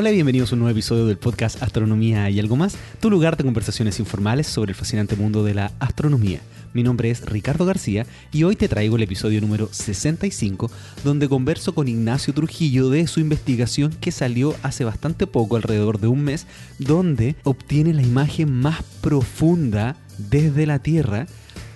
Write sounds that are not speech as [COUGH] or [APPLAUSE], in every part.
Hola y bienvenidos a un nuevo episodio del podcast Astronomía y algo más, tu lugar de conversaciones informales sobre el fascinante mundo de la astronomía. Mi nombre es Ricardo García y hoy te traigo el episodio número 65 donde converso con Ignacio Trujillo de su investigación que salió hace bastante poco, alrededor de un mes, donde obtiene la imagen más profunda desde la Tierra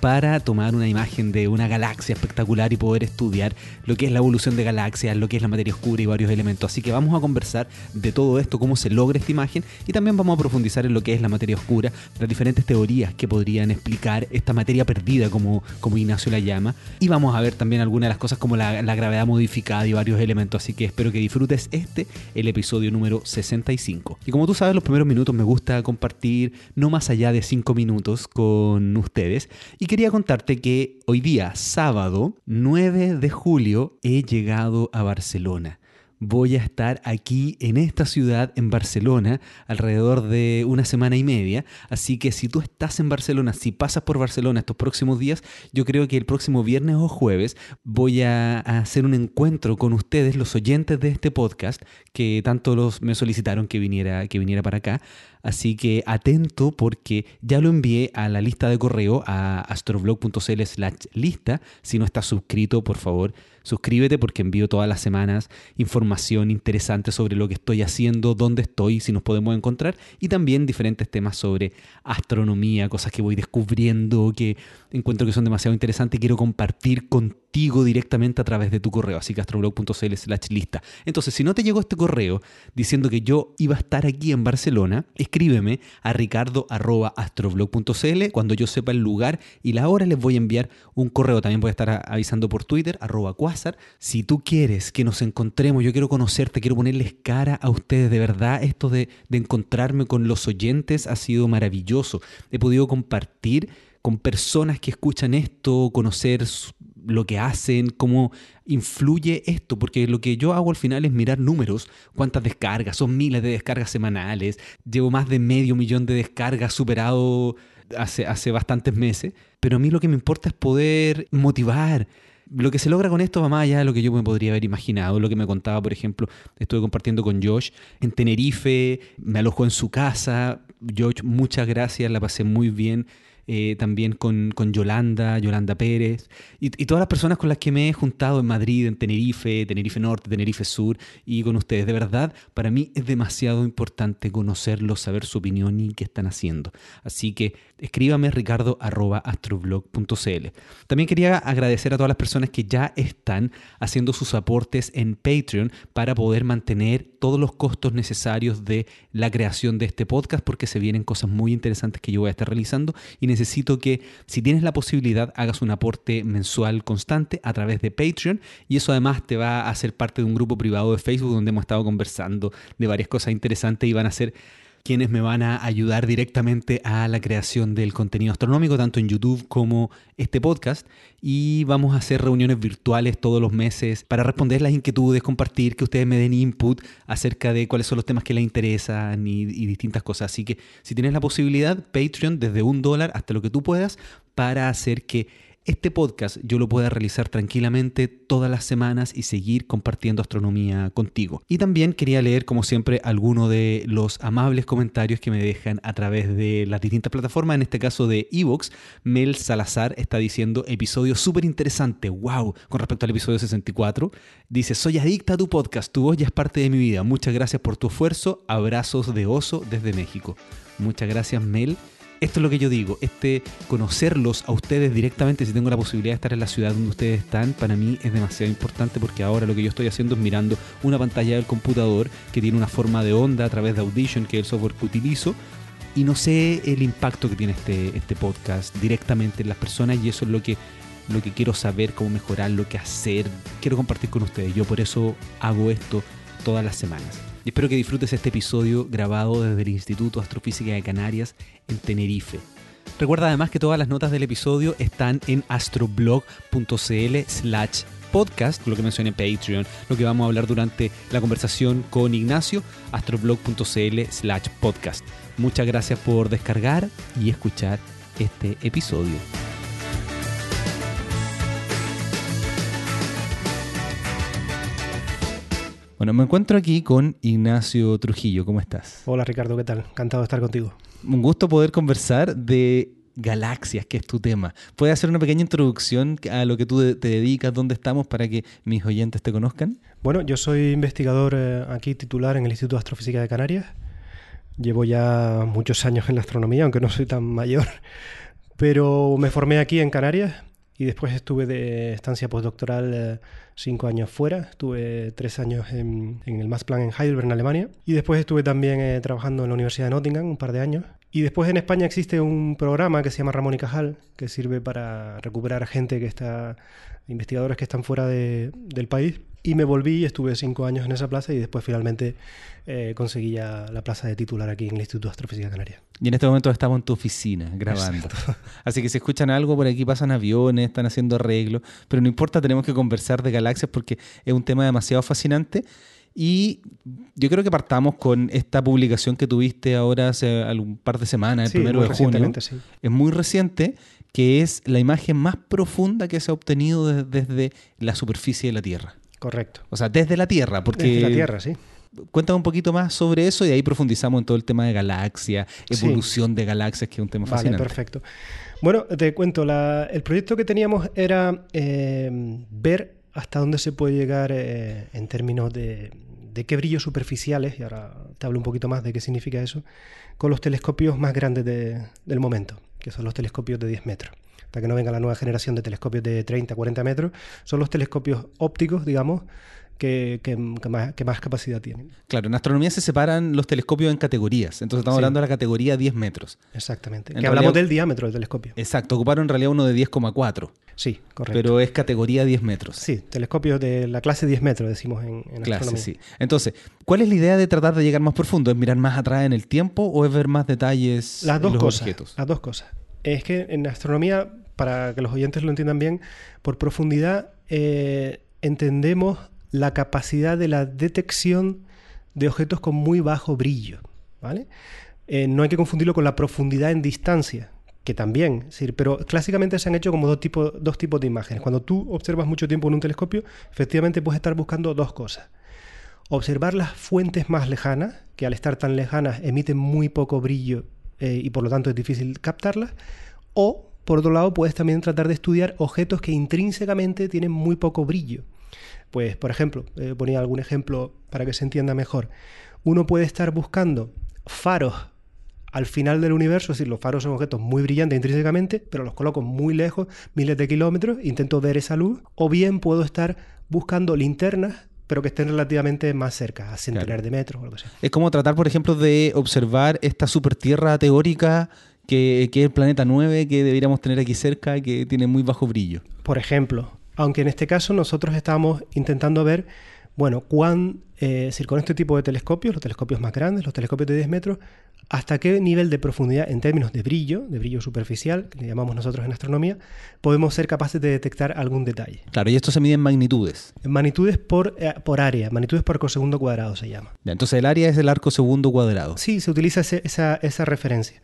para tomar una imagen de una galaxia espectacular y poder estudiar lo que es la evolución de galaxias, lo que es la materia oscura y varios elementos. Así que vamos a conversar de todo esto, cómo se logra esta imagen y también vamos a profundizar en lo que es la materia oscura, las diferentes teorías que podrían explicar esta materia perdida, como, como Ignacio la llama. Y vamos a ver también algunas de las cosas como la, la gravedad modificada y varios elementos. Así que espero que disfrutes este, el episodio número 65. Y como tú sabes, los primeros minutos me gusta compartir no más allá de 5 minutos con ustedes. Y quería contarte que hoy día, sábado 9 de julio, he llegado a Barcelona voy a estar aquí en esta ciudad, en Barcelona, alrededor de una semana y media. Así que si tú estás en Barcelona, si pasas por Barcelona estos próximos días, yo creo que el próximo viernes o jueves voy a hacer un encuentro con ustedes, los oyentes de este podcast, que tanto los me solicitaron que viniera, que viniera para acá. Así que atento porque ya lo envié a la lista de correo a astroblog.cl slash lista. Si no estás suscrito, por favor, suscríbete porque envío todas las semanas información interesante sobre lo que estoy haciendo, dónde estoy, si nos podemos encontrar y también diferentes temas sobre astronomía, cosas que voy descubriendo, que encuentro que son demasiado interesantes y quiero compartir contigo directamente a través de tu correo, así que astroblog.cl slash lista. Entonces, si no te llegó este correo diciendo que yo iba a estar aquí en Barcelona, escríbeme a ricardo.astroblog.cl cuando yo sepa el lugar y la hora les voy a enviar un correo. También voy a estar avisando por Twitter, arroba quasar. Si tú quieres que nos encontremos, yo quiero conocerte, quiero ponerles cara a ustedes. De verdad, esto de, de encontrarme con los oyentes ha sido maravilloso. He podido compartir con personas que escuchan esto, conocer lo que hacen, cómo influye esto, porque lo que yo hago al final es mirar números, cuántas descargas, son miles de descargas semanales, llevo más de medio millón de descargas superado hace, hace bastantes meses, pero a mí lo que me importa es poder motivar, lo que se logra con esto va más allá de lo que yo me podría haber imaginado. Lo que me contaba, por ejemplo, estuve compartiendo con Josh en Tenerife, me alojó en su casa. Josh, muchas gracias, la pasé muy bien. Eh, también con, con, Yolanda, Yolanda Pérez, y, todas las personas con las que me he juntado en Madrid, en Tenerife, Tenerife Norte, Tenerife Sur, y con ustedes. De verdad, para mí es demasiado importante conocerlos, saber su opinión y qué están haciendo. Así que escríbame ricardo.astroblog.cl. También quería agradecer a todas las personas que ya están haciendo sus aportes en Patreon para poder mantener todos los costos necesarios de la creación de este podcast, porque se vienen cosas muy interesantes que yo voy a estar realizando y necesito que si tienes la posibilidad hagas un aporte mensual constante a través de Patreon y eso además te va a hacer parte de un grupo privado de Facebook donde hemos estado conversando de varias cosas interesantes y van a ser quienes me van a ayudar directamente a la creación del contenido astronómico, tanto en YouTube como este podcast. Y vamos a hacer reuniones virtuales todos los meses para responder las inquietudes, compartir, que ustedes me den input acerca de cuáles son los temas que les interesan y, y distintas cosas. Así que si tienes la posibilidad, Patreon desde un dólar hasta lo que tú puedas para hacer que este podcast yo lo pueda realizar tranquilamente todas las semanas y seguir compartiendo astronomía contigo. Y también quería leer, como siempre, algunos de los amables comentarios que me dejan a través de las distintas plataformas, en este caso de Evox. Mel Salazar está diciendo, episodio súper interesante, wow, con respecto al episodio 64. Dice, soy adicta a tu podcast, tu voz ya es parte de mi vida. Muchas gracias por tu esfuerzo, abrazos de oso desde México. Muchas gracias Mel esto es lo que yo digo, este conocerlos a ustedes directamente, si tengo la posibilidad de estar en la ciudad donde ustedes están, para mí es demasiado importante porque ahora lo que yo estoy haciendo es mirando una pantalla del computador que tiene una forma de onda a través de Audition, que es el software que utilizo, y no sé el impacto que tiene este, este podcast directamente en las personas y eso es lo que lo que quiero saber, cómo mejorar, lo que hacer, quiero compartir con ustedes. Yo por eso hago esto todas las semanas. Y espero que disfrutes este episodio grabado desde el Instituto Astrofísica de Canarias en Tenerife. Recuerda además que todas las notas del episodio están en astroblog.cl slash podcast, lo que mencioné en Patreon, lo que vamos a hablar durante la conversación con Ignacio, astroblog.cl slash podcast. Muchas gracias por descargar y escuchar este episodio. Bueno, me encuentro aquí con Ignacio Trujillo. ¿Cómo estás? Hola Ricardo, ¿qué tal? Encantado de estar contigo. Un gusto poder conversar de galaxias, que es tu tema. ¿Puedes hacer una pequeña introducción a lo que tú te dedicas, dónde estamos, para que mis oyentes te conozcan? Bueno, yo soy investigador eh, aquí titular en el Instituto de Astrofísica de Canarias. Llevo ya muchos años en la astronomía, aunque no soy tan mayor, [LAUGHS] pero me formé aquí en Canarias y después estuve de estancia postdoctoral eh, cinco años fuera. Estuve tres años en, el Max en Heidelberg, en Alemania. Y después estuve también eh, trabajando en la Universidad de Nottingham un par de años. Y después en España existe un programa que se llama Ramón y Cajal, que sirve para recuperar gente que está, investigadores que están fuera del país y me volví, estuve cinco años en esa plaza y después finalmente eh, conseguí ya la plaza de titular aquí en el Instituto de Astrofísica Canaria. Y en este momento estamos en tu oficina grabando. Así que si escuchan algo, por aquí pasan aviones, están haciendo arreglos, pero no importa, tenemos que conversar de galaxias porque es un tema demasiado fascinante. Y yo creo que partamos con esta publicación que tuviste ahora hace un par de semanas, el primero de junio. Sí. Es muy reciente, que es la imagen más profunda que se ha obtenido desde la superficie de la Tierra. Correcto. O sea, desde la Tierra, porque... Desde la Tierra, sí. Cuéntame un poquito más sobre eso y ahí profundizamos en todo el tema de galaxias, evolución de galaxias, que es un tema vale, fascinante. perfecto. Bueno, te cuento, el proyecto que teníamos era eh, ver hasta dónde se puede llegar eh, en términos de, qué brillos superficiales, y ahora te hablo un poquito más de qué significa eso, con los telescopios más grandes del momento, que son los telescopios de 10 metros hasta que no venga la nueva generación de telescopios de 30, 40 metros, son los telescopios ópticos, digamos, que, más, capacidad tienen. Claro, en astronomía se separan los telescopios en categorías. Entonces estamos hablando de la categoría 10 metros. Exactamente. que hablamos del diámetro del telescopio. Exacto, ocuparon en realidad uno de 10,4. Sí, correcto. Pero es categoría 10 metros. Sí, telescopios de la clase 10 metros, decimos en, en clase, astronomía. Sí. Entonces, ¿cuál es la idea de tratar de llegar más profundo? ¿Es mirar más atrás en el tiempo o es ver más detalles las dos los cosas, objetos? Las dos cosas. Es que en astronomía para que los oyentes lo entiendan bien, por profundidad eh, entendemos la capacidad de la detección de objetos con muy bajo brillo. ¿vale? Eh, no hay que confundirlo con la profundidad en distancia, que también, pero clásicamente se han hecho como dos tipos, dos tipos de imágenes. Cuando tú observas mucho tiempo en un telescopio, efectivamente puedes estar buscando dos cosas. Observar las fuentes más lejanas, que al estar tan lejanas emiten muy poco brillo eh, y por lo tanto es difícil captarlas, o por otro lado, puedes también tratar de estudiar objetos que intrínsecamente tienen muy poco brillo. Pues, por ejemplo, eh, ponía algún ejemplo para que se entienda mejor. Uno puede estar buscando faros al final del universo, es decir, los faros son objetos muy brillantes intrínsecamente, pero los coloco muy lejos, miles de kilómetros, intento ver esa luz, o bien puedo estar buscando linternas pero que estén relativamente más cerca, a centenares de metros o algo así. Es como tratar, por ejemplo, de observar esta supertierra teórica que, es el planeta 9 que deberíamos tener aquí cerca y que tiene muy bajo brillo. Por ejemplo, aunque en este caso nosotros estamos intentando ver, bueno, cuán, eh, con este tipo de telescopios, los telescopios más grandes, los telescopios de 10 metros, hasta qué nivel de profundidad en términos de brillo, de brillo superficial, que le llamamos nosotros en astronomía, podemos ser capaces de detectar algún detalle. Claro, y esto se mide en magnitudes. En magnitudes por, eh, por área, magnitudes por arco segundo cuadrado se llama. entonces el área es el arco segundo cuadrado. Sí, se utiliza esa, esa referencia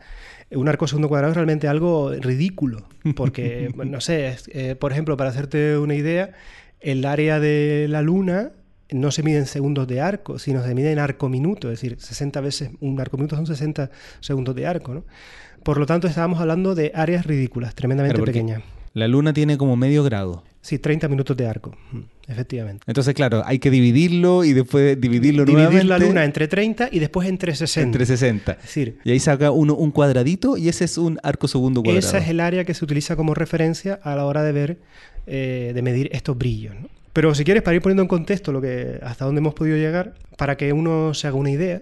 un arco segundo cuadrado es realmente algo ridículo, porque, [LAUGHS] no sé, eh, por ejemplo, para hacerte una idea, el área de la Luna no se mide en segundos de arco, sino se mide en arco minuto, es decir, 60 veces, un arco minuto son 60 segundos de arco, ¿no? Por lo tanto, estábamos hablando de áreas ridículas, tremendamente pequeñas. La Luna tiene como medio grado. Sí, 30 minutos de arco, mm, efectivamente. Entonces, claro, hay que dividirlo y después dividirlo Dividir la luna entre 30 y después entre 60. Entre 60. Es decir, y ahí saca uno un cuadradito y ese es un arco segundo cuadrado. Esa es el área que se utiliza como referencia a la hora de ver, eh, de medir estos brillos. Pero si quieres, para ir poniendo en contexto lo que, hasta dónde hemos podido llegar, para que uno se haga una idea,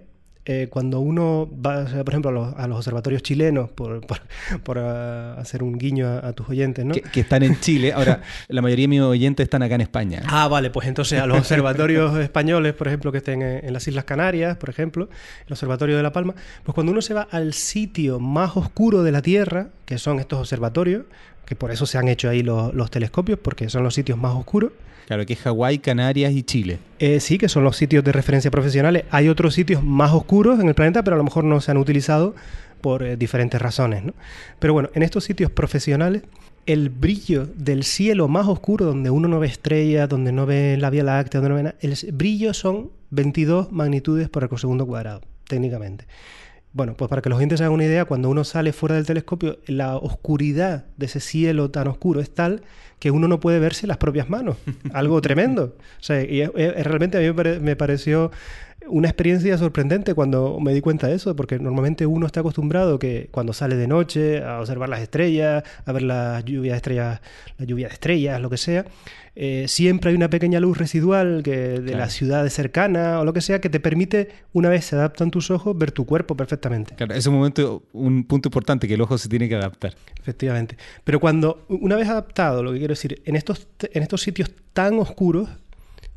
eh, cuando uno va, por ejemplo, a los, observatorios chilenos, [LAUGHS] por, por, ah, hacer un guiño a, tus oyentes, ¿no? Que, están en Chile. Ahora, la mayoría de mis oyentes están acá en España. Ah, vale, pues entonces a los observatorios [LAUGHS] españoles, por ejemplo, que estén en, las Islas Canarias, por ejemplo, el Observatorio de La Palma, pues cuando uno se va al sitio más oscuro de la Tierra, que son estos observatorios, que por eso se han hecho ahí los, los telescopios, porque son los sitios más oscuros, Claro, que es Hawái, Canarias y Chile. Eh, sí, que son los sitios de referencia profesionales. Hay otros sitios más oscuros en el planeta, pero a lo mejor no se han utilizado por eh, diferentes razones. ¿no? Pero bueno, en estos sitios profesionales el brillo del cielo más oscuro, donde uno no ve estrellas, donde no ve la Vía Láctea, donde no ve nada, el brillo son 22 magnitudes por segundo cuadrado, técnicamente. Bueno, pues para que los oyentes se hagan una idea, cuando uno sale fuera del telescopio, la oscuridad de ese cielo tan oscuro es tal que uno no puede verse las propias manos. [LAUGHS] Algo tremendo. O sea, y realmente a mí me pareció una experiencia sorprendente cuando me di cuenta de eso, porque normalmente uno está acostumbrado que cuando sale de noche a observar las estrellas, a ver la lluvia de estrellas, la lluvia de estrellas, lo que sea, eh, siempre hay una pequeña luz residual que de la ciudad cercana o lo que sea que te permite, una vez se adaptan tus ojos, ver tu cuerpo perfectamente. Claro, es un momento, un punto importante que el ojo se tiene que adaptar. Efectivamente. Pero cuando, una vez adaptado, lo que quiero decir, en estos, en estos sitios tan oscuros,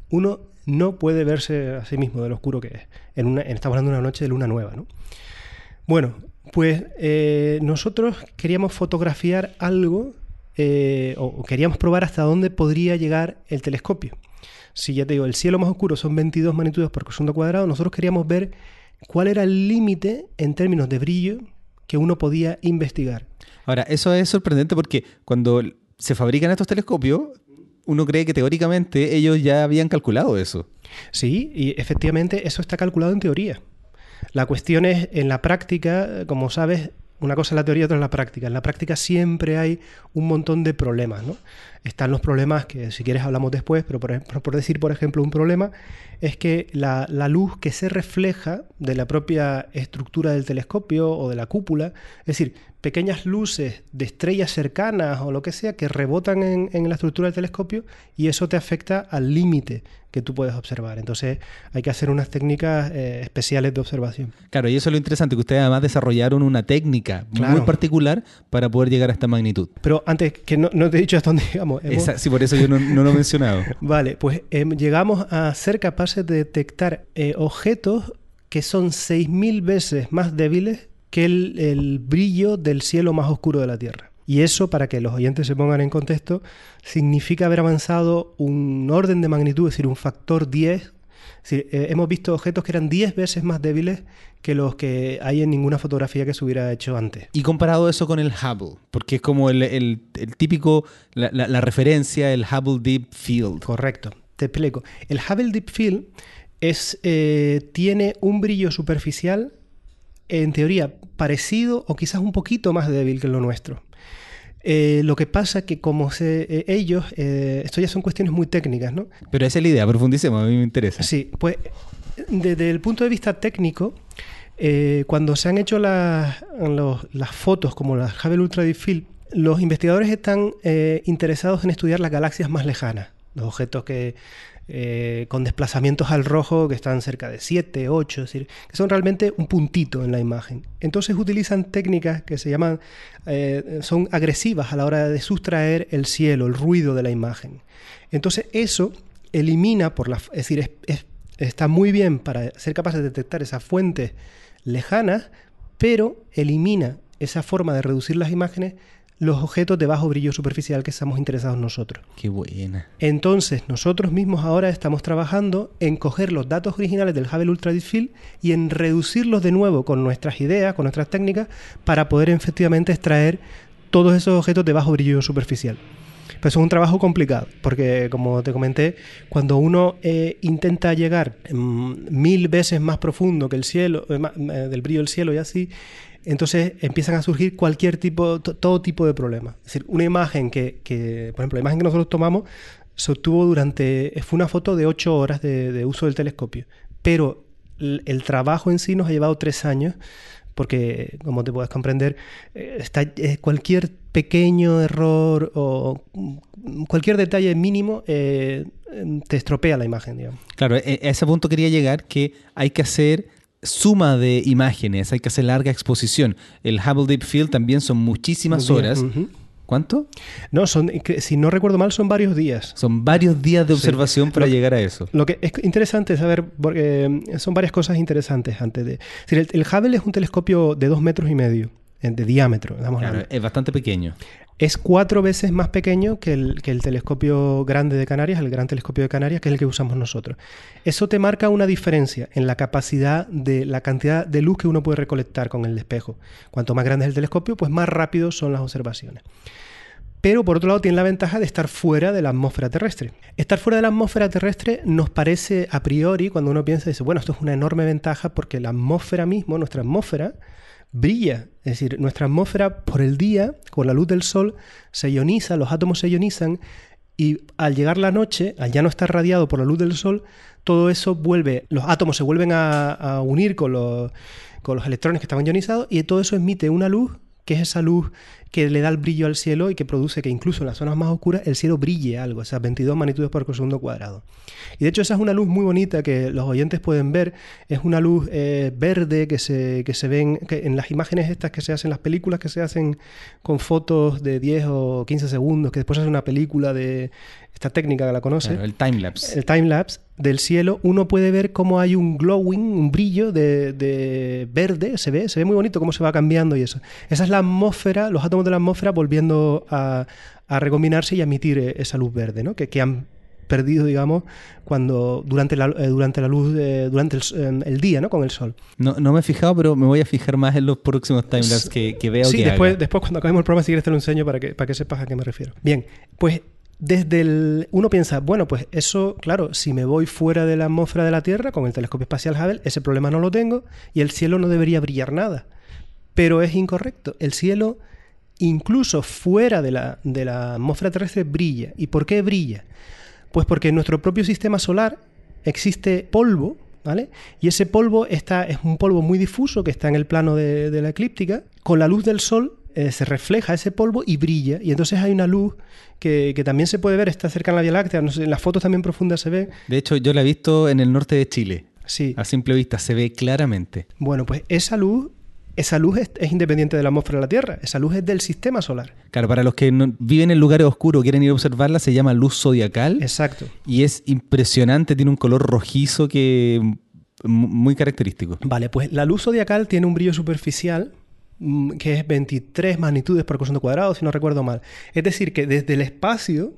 uno no puede verse a sí mismo de lo oscuro que es. En estamos hablando de una noche de luna nueva, ¿no? Bueno, pues eh, nosotros queríamos fotografiar algo eh, o queríamos probar hasta dónde podría llegar el telescopio. Si ya te digo, el cielo más oscuro son 22 magnitudes por segundo cuadrado, nosotros queríamos ver cuál era el límite en términos de brillo que uno podía investigar. Ahora, eso es sorprendente porque cuando se fabrican estos telescopios, uno cree que teóricamente ellos ya habían calculado eso. Sí, y efectivamente eso está calculado en teoría. La cuestión es, en la práctica, como sabes, una cosa es la teoría otra es la práctica. En la práctica siempre hay un montón de problemas, ¿no? Están los problemas que si quieres hablamos después, pero por, decir, por ejemplo, un problema es que la, la, luz que se refleja de la propia estructura del telescopio o de la cúpula, es decir, pequeñas luces de estrellas cercanas o lo que sea que rebotan en, la estructura del telescopio y eso te afecta al límite que tú puedes observar. Entonces hay que hacer unas técnicas eh, especiales de observación. Claro, y eso es lo interesante, que ustedes además desarrollaron una técnica muy particular para poder llegar a esta magnitud. Pero antes, que no, te he dicho hasta dónde [LAUGHS] llegamos. sí, por eso yo no, lo he mencionado. [LAUGHS] vale, pues em, llegamos a ser capaces de detectar eh, objetos que son 6.000 veces más débiles que el, brillo del cielo más oscuro de la Tierra. Y eso, para que los oyentes se pongan en contexto, significa haber avanzado un orden de magnitud, es decir, un factor 10. Eh, hemos visto objetos que eran 10 veces más débiles que los que hay en ninguna fotografía que se hubiera hecho antes. Y comparado eso con el Hubble, porque es como el, típico, la, referencia, el Hubble Deep Field. Correcto, te explico. El Hubble Deep Field es, eh, tiene un brillo superficial en teoría, parecido o quizás un poquito más débil que lo nuestro. Eh, lo que pasa que como se, eh, ellos, eh, esto ya son cuestiones muy técnicas, ¿no? Pero esa es la idea, profundicemos, a mí me interesa. Sí, pues desde el punto de vista técnico, cuando se han hecho las, las fotos como las Hubble Ultra Deep Field, los investigadores están interesados en estudiar las galaxias más lejanas, los objetos que eh, con desplazamientos al rojo que están cerca de 7, 8, es decir, que son realmente un puntito en la imagen. Entonces utilizan técnicas que se llaman, eh, son agresivas a la hora de sustraer el cielo, el ruido de la imagen. Entonces eso elimina, por la, es decir, está muy bien para ser capaz de detectar esas fuentes lejanas, pero elimina esa forma de reducir las imágenes los objetos de bajo brillo superficial que estamos interesados nosotros. Qué buena. Entonces, nosotros mismos ahora estamos trabajando en coger los datos originales del Hubble Ultra Deep Field y en reducirlos de nuevo con nuestras ideas, con nuestras técnicas, para poder efectivamente extraer todos esos objetos de bajo brillo superficial. Pues es un trabajo complicado, porque como te comenté, cuando uno eh, intenta llegar mm, mil veces más profundo que el cielo, eh, eh, del brillo del cielo y así, entonces empiezan a surgir cualquier tipo, todo tipo de problemas. Es decir, una imagen que, por ejemplo, la imagen que nosotros tomamos se obtuvo durante, fue una foto de ocho horas de, uso del telescopio, pero el, trabajo en sí nos ha llevado tres años porque como te puedes comprender, eh, eh, cualquier pequeño error o cualquier detalle mínimo eh, te estropea la imagen. Claro, e, a ese punto quería llegar que hay que hacer suma de imágenes, hay que hacer larga exposición. El Hubble Deep Field también son muchísimas horas. ¿Cuánto? No, son, si no recuerdo mal, son varios días. Son varios días de observación para llegar a eso. Lo que es interesante saber, porque eh, son varias cosas interesantes antes de... el, el Hubble es un telescopio de dos metros y medio de diámetro. es bastante pequeño. Es cuatro veces más pequeño que el, que el, telescopio grande de Canarias, el gran telescopio de Canarias, que es el que usamos nosotros. Eso te marca una diferencia en la capacidad de la cantidad de luz que uno puede recolectar con el espejo. Cuanto más grande es el telescopio, pues más rápido son las observaciones. pero por otro lado tiene la ventaja de estar fuera de la atmósfera terrestre. Estar fuera de la atmósfera terrestre nos parece a priori, cuando uno piensa, dice, bueno, esto es una enorme ventaja porque la atmósfera mismo, nuestra atmósfera, brilla. Es decir, nuestra atmósfera por el día, con la luz del sol, se ioniza, los átomos se ionizan y al llegar la noche, al ya no estar radiado por la luz del sol, todo eso vuelve, los átomos se vuelven a, unir con los, con los electrones que estaban ionizados y todo eso emite una luz que es esa luz que le da el brillo al cielo y que produce que incluso en las zonas más oscuras el cielo brille algo, esas 22 magnitudes por segundo cuadrado. Y de hecho esa es una luz muy bonita que los oyentes pueden ver, es una luz eh, verde que se, que se ven que en las imágenes estas que se hacen, las películas que se hacen con fotos de 10 o 15 segundos, que después hace una película de esta técnica que la conoce. el timelapse. El timelapse del cielo, uno puede ver cómo hay un glowing, un brillo de, de, verde, se ve, se ve muy bonito cómo se va cambiando y eso. Esa es la atmósfera, los átomos de la atmósfera volviendo a, a recombinarse y a emitir eh, esa luz verde, ¿no? que, que han perdido, digamos, cuando durante la, eh, durante la luz, durante el, día, ¿no? Con el sol. No, no me he fijado, pero me voy a fijar más en los próximos timelapse que, que veo. Sí, después, después cuando acabemos el programa, si quieres te lo enseño para que, para que sepas a qué me refiero. Bien, pues desde el. Uno piensa, bueno, pues eso, claro, si me voy fuera de la atmósfera de la Tierra con el telescopio espacial Hubble, ese problema no lo tengo y el cielo no debería brillar nada. Pero es incorrecto. El cielo incluso fuera de la, de la atmósfera terrestre brilla. ¿Y por qué brilla? Pues porque en nuestro propio sistema solar existe polvo, ¿vale? Y ese polvo está, es un polvo muy difuso que está en el plano de, la eclíptica. Con la luz del sol eh, se refleja ese polvo y brilla. Y entonces hay una luz que, también se puede ver, está cerca en la Vía Láctea. en las fotos también profundas se ve. De hecho, yo la he visto en el norte de Chile. Sí. A simple vista se ve claramente. Bueno, pues esa luz esa luz es, independiente de la atmósfera de la Tierra, esa luz es del sistema solar. Claro, para los que viven en lugares oscuros, quieren ir a observarla, se llama luz zodiacal. Exacto. Y es impresionante, tiene un color rojizo que muy característico. Vale, pues la luz zodiacal tiene un brillo superficial mm, que es 23 magnitudes por coseno cuadrado, si no recuerdo mal. Es decir, que desde el espacio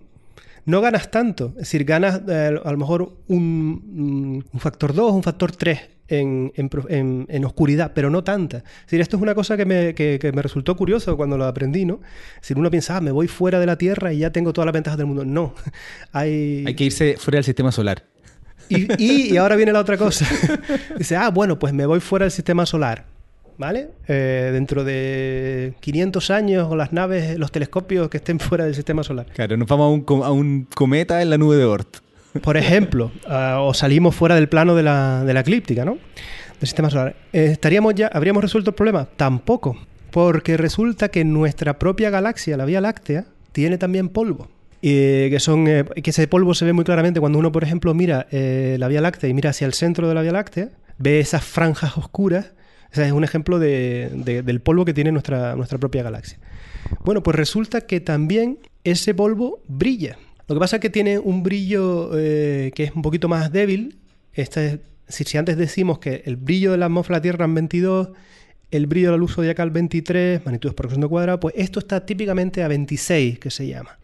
no ganas tanto. Es decir, ganas eh, a lo mejor un, un factor 2, un factor 3 en, oscuridad, pero no tanta. Es decir, esto es una cosa que me, me resultó curioso cuando lo aprendí, ¿no? Si uno piensa, ah, me voy fuera de la Tierra y ya tengo todas las ventajas del mundo. No, [LAUGHS] hay... Hay que irse fuera del sistema solar. Y, y, ahora viene la otra cosa. [LAUGHS] Dice, ah, bueno, pues me voy fuera del sistema solar. ¿Vale? Eh, dentro de 500 años, con las naves, los telescopios que estén [LAUGHS] fuera del sistema solar. Claro, nos vamos a un, a un cometa en la nube de Oort por ejemplo, [LAUGHS] ah, o salimos fuera del plano de la, eclíptica, ¿no? Del sistema solar. Eh, ¿Estaríamos ya, ¿Habríamos resuelto el problema? Tampoco. Porque resulta que nuestra propia galaxia, la Vía Láctea, tiene también polvo. Y que, son, eh, que ese polvo se ve muy claramente cuando uno, por ejemplo, mira eh, la Vía Láctea y mira hacia el centro de la Vía Láctea, ve esas franjas oscuras. Ese es un ejemplo del polvo que tiene nuestra, nuestra propia galaxia. Bueno, pues resulta que también ese polvo brilla. Lo que pasa es que tiene un brillo eh, que es un poquito más débil. Este si, antes decimos que el brillo de la atmósfera de la Tierra es 22, el brillo de la luz zodiacal 23, magnitudes por segundo cuadrado, pues esto está típicamente a 26, que se llama.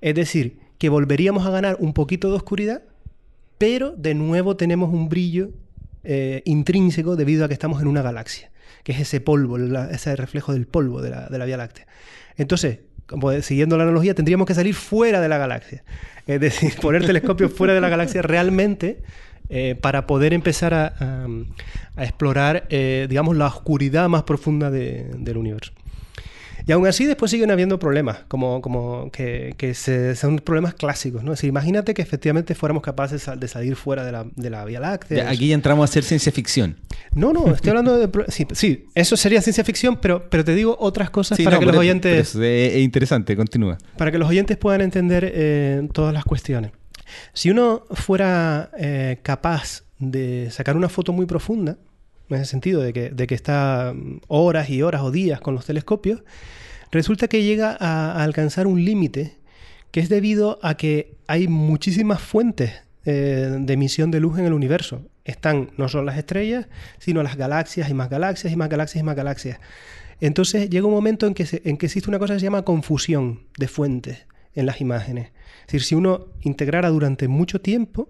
Es decir, que volveríamos a ganar un poquito de oscuridad, pero de nuevo tenemos un brillo eh, intrínseco debido a que estamos en una galaxia, que es ese polvo, ese reflejo del polvo de la, de la Vía Láctea. Entonces, siguiendo la analogía, tendríamos que salir fuera de la galaxia. Es decir, [LAUGHS] poner telescopios fuera de la galaxia realmente eh, para poder empezar a, explorar, eh, digamos, la oscuridad más profunda del universo. Y aún así después siguen habiendo problemas, como, como que, que son problemas clásicos. ¿no? imagínate que efectivamente fuéramos capaces de salir fuera de la, de la Vía Láctea. aquí ya entramos a hacer ciencia ficción. No, no, estoy hablando de... Sí, sí eso sería ciencia ficción, pero, pero te digo otras cosas para que los oyentes... Es, interesante, continúa. Para que los oyentes puedan entender eh, todas las cuestiones. Si uno fuera eh, capaz de sacar una foto muy profunda, en ese sentido de que, de que está horas y horas o días con los telescopios, resulta que llega a, alcanzar un límite que es debido a que hay muchísimas fuentes eh, de emisión de luz en el universo. Están no solo las estrellas, sino las galaxias y más galaxias y más galaxias y más galaxias. Entonces llega un momento en que, en que existe una cosa que se llama confusión de fuentes en las imágenes. Es decir, si uno integrara durante mucho tiempo,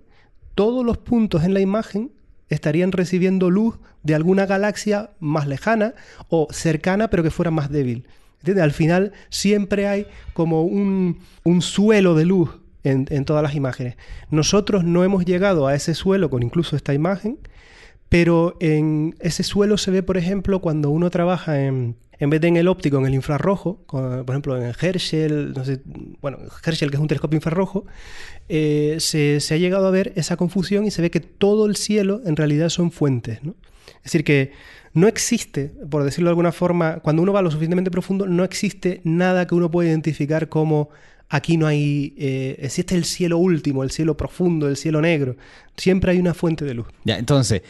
todos los puntos en la imagen estarían recibiendo luz de alguna galaxia más lejana o cercana pero que fuera más débil. ¿Entiendes? Al final siempre hay como un, un suelo de luz en, en, todas las imágenes. Nosotros no hemos llegado a ese suelo con incluso esta imagen, pero en ese suelo se ve, por ejemplo, cuando uno trabaja en, en vez de en el óptico, en el infrarrojo, por ejemplo en Herschel, bueno, Herschel que es un telescopio infrarrojo, eh, se, ha llegado a ver esa confusión y se ve que todo el cielo en realidad son fuentes. Es decir, que no existe, por decirlo de alguna forma, cuando uno va lo suficientemente profundo, no existe nada que uno pueda identificar como aquí no hay, eh, existe el cielo último, el cielo profundo, el cielo negro. Siempre hay una fuente de luz. Ya, entonces,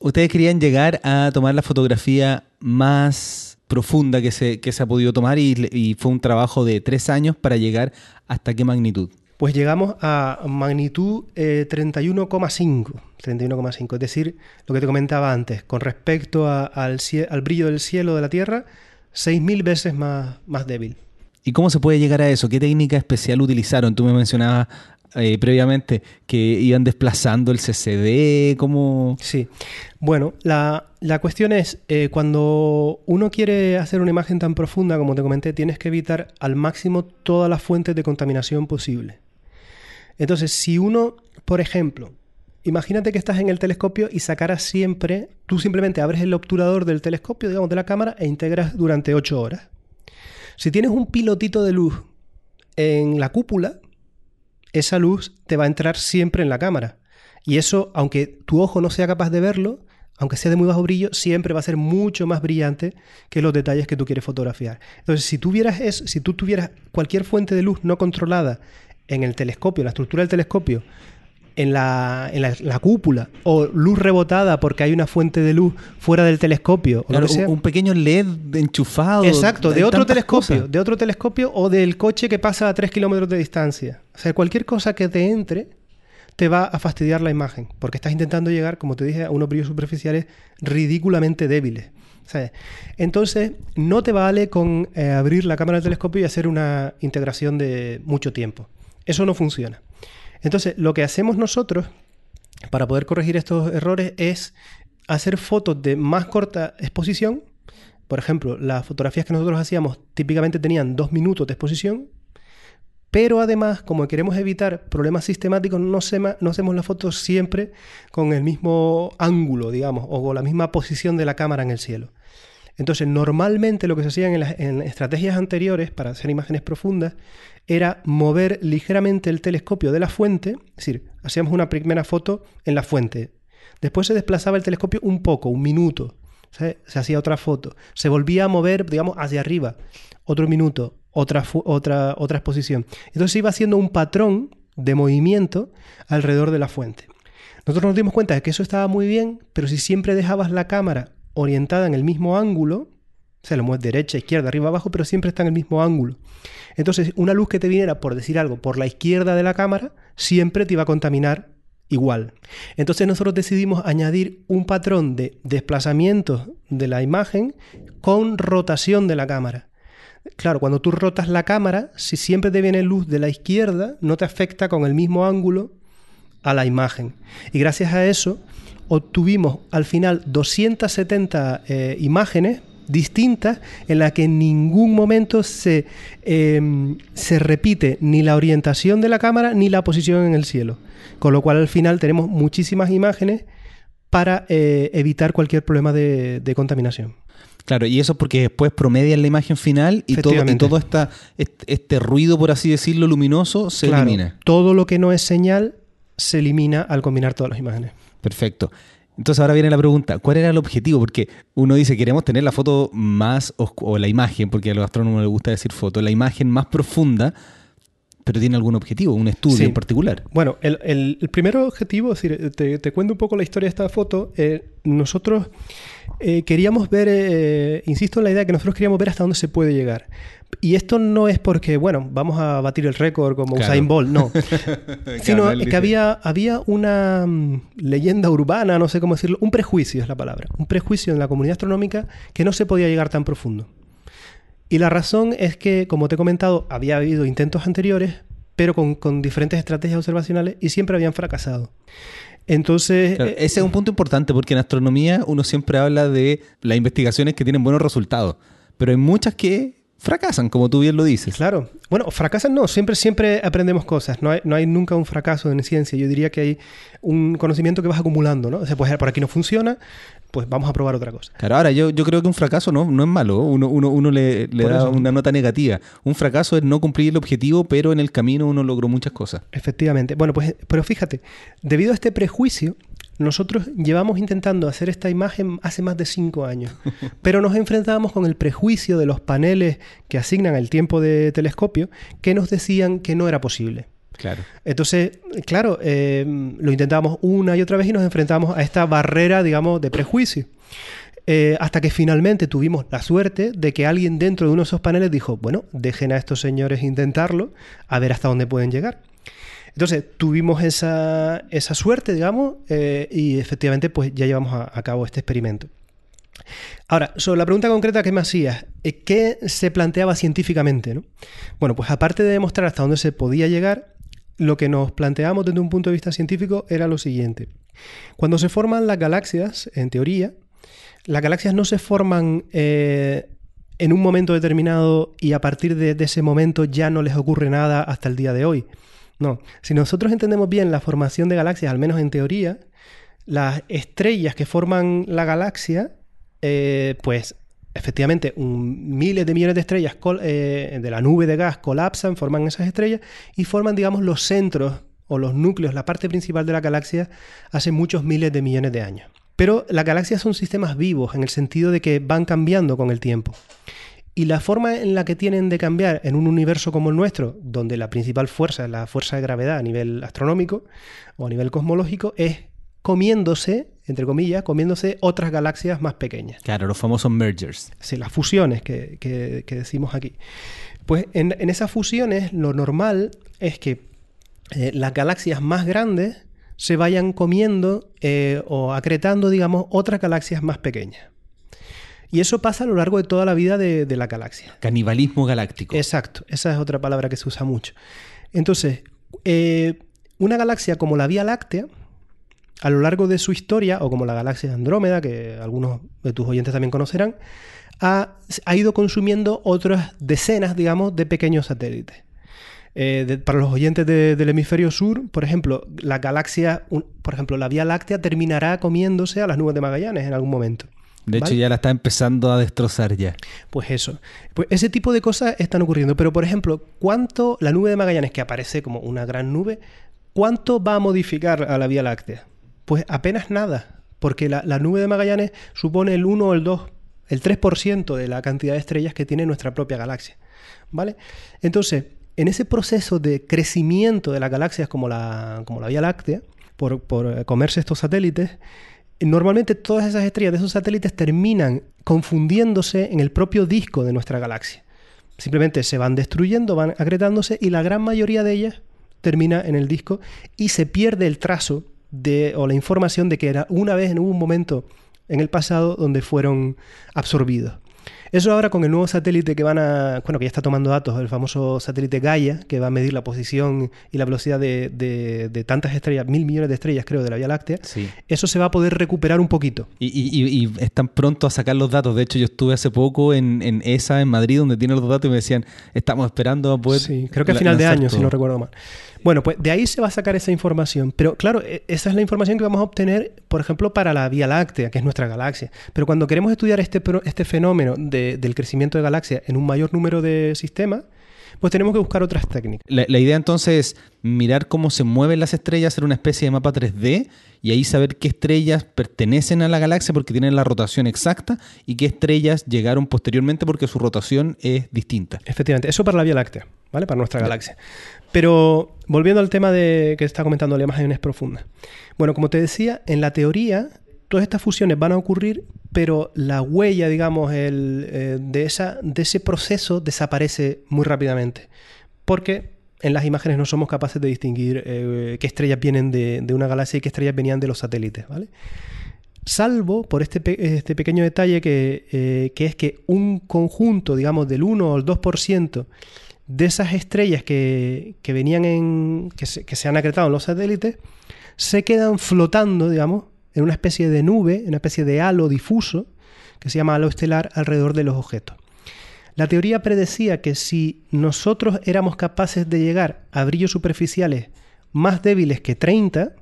ustedes querían llegar a tomar la fotografía más profunda que se, que se ha podido tomar y, y fue un trabajo de tres años para llegar hasta qué magnitud. Pues llegamos a magnitud eh, 31,5. 31,5. Es decir, lo que te comentaba antes, con respecto al, al, brillo del cielo de la Tierra, 6.000 veces más, más débil. ¿Y cómo se puede llegar a eso? ¿Qué técnica especial utilizaron? Tú me mencionabas eh, previamente que iban desplazando el CCD, ¿cómo...? Sí, bueno, la, la cuestión es, eh, cuando uno quiere hacer una imagen tan profunda como te comenté, tienes que evitar al máximo todas las fuentes de contaminación posible. Entonces, si uno, por ejemplo, imagínate que estás en el telescopio y sacaras siempre, tú simplemente abres el obturador del telescopio, digamos, de la cámara e integras durante 8 horas. Si tienes un pilotito de luz en la cúpula, esa luz te va a entrar siempre en la cámara. Y eso, aunque tu ojo no sea capaz de verlo, aunque sea de muy bajo brillo, siempre va a ser mucho más brillante que los detalles que tú quieres fotografiar. Entonces, si tuvieras eso, si tú tuvieras cualquier fuente de luz no controlada en el telescopio, en la estructura del telescopio, en la, en la, la, cúpula, o luz rebotada porque hay una fuente de luz fuera del telescopio. Claro, o un pequeño LED enchufado. Exacto, de otro telescopio, cosas. de otro telescopio o del coche que pasa a 3 kilómetros de distancia. O sea, cualquier cosa que te entre te va a fastidiar la imagen, porque estás intentando llegar, como te dije, a unos brillos superficiales ridículamente débiles. ¿sabes? Entonces, no te vale con eh, abrir la cámara del telescopio y hacer una integración de mucho tiempo. Eso no funciona. Entonces, lo que hacemos nosotros para poder corregir estos errores es hacer fotos de más corta exposición. Por ejemplo, las fotografías que nosotros hacíamos típicamente tenían dos minutos de exposición, pero además, como queremos evitar problemas sistemáticos, no, hacemos las fotos siempre con el mismo ángulo, digamos, o con la misma posición de la cámara en el cielo. Entonces, normalmente lo que se hacía en, las, estrategias anteriores para hacer imágenes profundas era mover ligeramente el telescopio de la fuente, es decir, hacíamos una primera foto en la fuente, después se desplazaba el telescopio un poco, un minuto, se hacía otra foto, se volvía a mover, digamos, hacia arriba, otro minuto, otra, otra, otra exposición. Entonces se iba haciendo un patrón de movimiento alrededor de la fuente. Nosotros nos dimos cuenta de que eso estaba muy bien, pero si siempre dejabas la cámara orientada en el mismo ángulo, o sea, lo mueves derecha, izquierda, arriba, abajo, pero siempre está en el mismo ángulo. Entonces, una luz que te viniera, por decir algo, por la izquierda de la cámara, siempre te iba a contaminar igual. Entonces nosotros decidimos añadir un patrón de desplazamiento de la imagen con rotación de la cámara. Claro, cuando tú rotas la cámara, si siempre te viene luz de la izquierda, no te afecta con el mismo ángulo a la imagen. Y gracias a eso obtuvimos al final 270 eh, imágenes distintas en las que en ningún momento se, eh, se repite ni la orientación de la cámara ni la posición en el cielo. Con lo cual al final tenemos muchísimas imágenes para eh, evitar cualquier problema de, de, contaminación. Claro, y eso porque después promedian la imagen final y todo, y todo esta, este, este, ruido, por así decirlo, luminoso se claro, elimina. Todo lo que no es señal se elimina al combinar todas las imágenes. Perfecto. Entonces ahora viene la pregunta, ¿cuál era el objetivo? Porque uno dice, queremos tener la foto más, o la imagen, porque a los astrónomos les gusta decir foto, la imagen más profunda, pero tiene algún objetivo, un estudio sí. en particular. Bueno, el, el, el, primer objetivo, es decir, te, te, cuento un poco la historia de esta foto. Eh, nosotros eh, queríamos ver, eh, insisto en la idea que nosotros queríamos ver hasta dónde se puede llegar. Y esto no es porque, bueno, vamos a batir el récord como claro. Usain Bolt, no. [LAUGHS] Sino claro, que había, había una um, leyenda urbana, no sé cómo decirlo, un prejuicio es la palabra, un prejuicio en la comunidad astronómica que no se podía llegar tan profundo. Y la razón es que, como te he comentado, había habido intentos anteriores, pero con, con diferentes estrategias observacionales y siempre habían fracasado. Entonces. Claro, ese es un punto importante porque en astronomía uno siempre habla de las investigaciones que tienen buenos resultados, pero hay muchas que fracasan, como tú bien lo dices. Claro. Bueno, fracasan no, siempre, siempre aprendemos cosas. No hay, no hay nunca un fracaso en ciencia. Yo diría que hay un conocimiento que vas acumulando, ¿no? O sea, pues por aquí no funciona, pues vamos a probar otra cosa. Claro, ahora yo, yo creo que un fracaso no, no es malo, uno, uno, uno le, le da una nota negativa. Un fracaso es no cumplir el objetivo, pero en el camino uno logró muchas cosas. Efectivamente. Bueno, pues, pero fíjate, debido a este prejuicio, nosotros llevamos intentando hacer esta imagen hace más de cinco años, pero nos enfrentábamos con el prejuicio de los paneles que asignan el tiempo de telescopio que nos decían que no era posible. Claro. Entonces, claro, eh, lo intentábamos una y otra vez y nos enfrentábamos a esta barrera, digamos, de prejuicio. Eh, hasta que finalmente tuvimos la suerte de que alguien dentro de uno de esos paneles dijo, bueno, dejen a estos señores intentarlo, a ver hasta dónde pueden llegar. Entonces tuvimos esa, suerte, digamos, eh, y efectivamente pues ya llevamos a, cabo este experimento. Ahora, sobre la pregunta concreta que me hacías, eh, ¿qué se planteaba científicamente? Bueno, pues aparte de demostrar hasta dónde se podía llegar, lo que nos planteamos desde un punto de vista científico era lo siguiente. Cuando se forman las galaxias, en teoría, las galaxias no se forman eh, en un momento determinado y a partir de, ese momento ya no les ocurre nada hasta el día de hoy. No, si nosotros entendemos bien la formación de galaxias, al menos en teoría, las estrellas que forman la galaxia, eh, pues efectivamente miles de millones de estrellas eh, de la nube de gas colapsan, forman esas estrellas y forman, digamos, los centros o los núcleos, la parte principal de la galaxia hace muchos miles de millones de años. Pero las galaxias son sistemas vivos en el sentido de que van cambiando con el tiempo. Y la forma en la que tienen de cambiar en un universo como el nuestro, donde la principal fuerza es la fuerza de gravedad a nivel astronómico o a nivel cosmológico, es comiéndose, entre comillas, comiéndose otras galaxias más pequeñas. Claro, los famosos mergers. Sí, las fusiones que, decimos aquí. Pues en, esas fusiones lo normal es que eh, las galaxias más grandes se vayan comiendo eh, o acretando, digamos, otras galaxias más pequeñas. Y eso pasa a lo largo de toda la vida de, la galaxia. Canibalismo galáctico. Exacto, esa es otra palabra que se usa mucho. Entonces, eh, una galaxia como la Vía Láctea, a lo largo de su historia, o como la galaxia de Andrómeda, que algunos de tus oyentes también conocerán, ha, ido consumiendo otras decenas, digamos, de pequeños satélites. Eh, para los oyentes del hemisferio sur, por ejemplo, la galaxia, por ejemplo, la Vía Láctea terminará comiéndose a las nubes de Magallanes en algún momento. De hecho, ya la está empezando a destrozar ya. Pues eso. Pues ese tipo de cosas están ocurriendo. Pero, por ejemplo, ¿cuánto la nube de Magallanes, que aparece como una gran nube, cuánto va a modificar a la Vía Láctea? Pues apenas nada. Porque la, nube de Magallanes supone el 1 o el 2, el 3% de la cantidad de estrellas que tiene nuestra propia galaxia. ¿Vale? Entonces, en ese proceso de crecimiento de las galaxias como la, como la Vía Láctea, por, por comerse estos satélites, normalmente todas esas estrellas de esos satélites terminan confundiéndose en el propio disco de nuestra galaxia. Simplemente se van destruyendo, van agretándose y la gran mayoría de ellas termina en el disco y se pierde el trazo de, o la información de que era una vez en un momento en el pasado donde fueron absorbidos. Eso ahora con el nuevo satélite que van a, bueno, que ya está tomando datos, el famoso satélite Gaia, que va a medir la posición y la velocidad de, tantas estrellas, mil millones de estrellas creo, de la Vía Láctea, eso se va a poder recuperar un poquito. Y, están pronto a sacar los datos. De hecho, yo estuve hace poco en, ESA, en Madrid, donde tienen los datos y me decían, estamos esperando a poder... Sí, creo que a final de año, si no recuerdo mal. Bueno, pues de ahí se va a sacar esa información. Pero claro, e, esa es la información que vamos a obtener, por ejemplo, para la Vía Láctea, que es nuestra galaxia. Pero cuando queremos estudiar este, este fenómeno del crecimiento de galaxias en un mayor número de sistemas, pues tenemos que buscar otras técnicas. La, idea entonces es mirar cómo se mueven las estrellas, hacer una especie de mapa 3D y ahí saber qué estrellas pertenecen a la galaxia porque tienen la rotación exacta y qué estrellas llegaron posteriormente porque su rotación es distinta. Efectivamente, eso para la Vía Láctea, ¿vale? Para nuestra galaxia. Pero volviendo al tema de que está comentando las imágenes profundas. Bueno, como te decía, en la teoría todas estas fusiones van a ocurrir, pero la huella, digamos, eh, de, esa, de ese proceso desaparece muy rápidamente. Porque en las imágenes no somos capaces de distinguir eh, qué estrellas vienen de, una galaxia y qué estrellas venían de los satélites, ¿vale? Salvo por este, este pequeño detalle que, eh, que, es que un conjunto, digamos, del 1 o el 2% de esas estrellas que, venían en. Que se, que se han acretado en los satélites, se quedan flotando, digamos, en una especie de nube, una especie de halo difuso, que se llama halo estelar alrededor de los objetos. La teoría predecía que si nosotros éramos capaces de llegar a brillos superficiales más débiles que 30,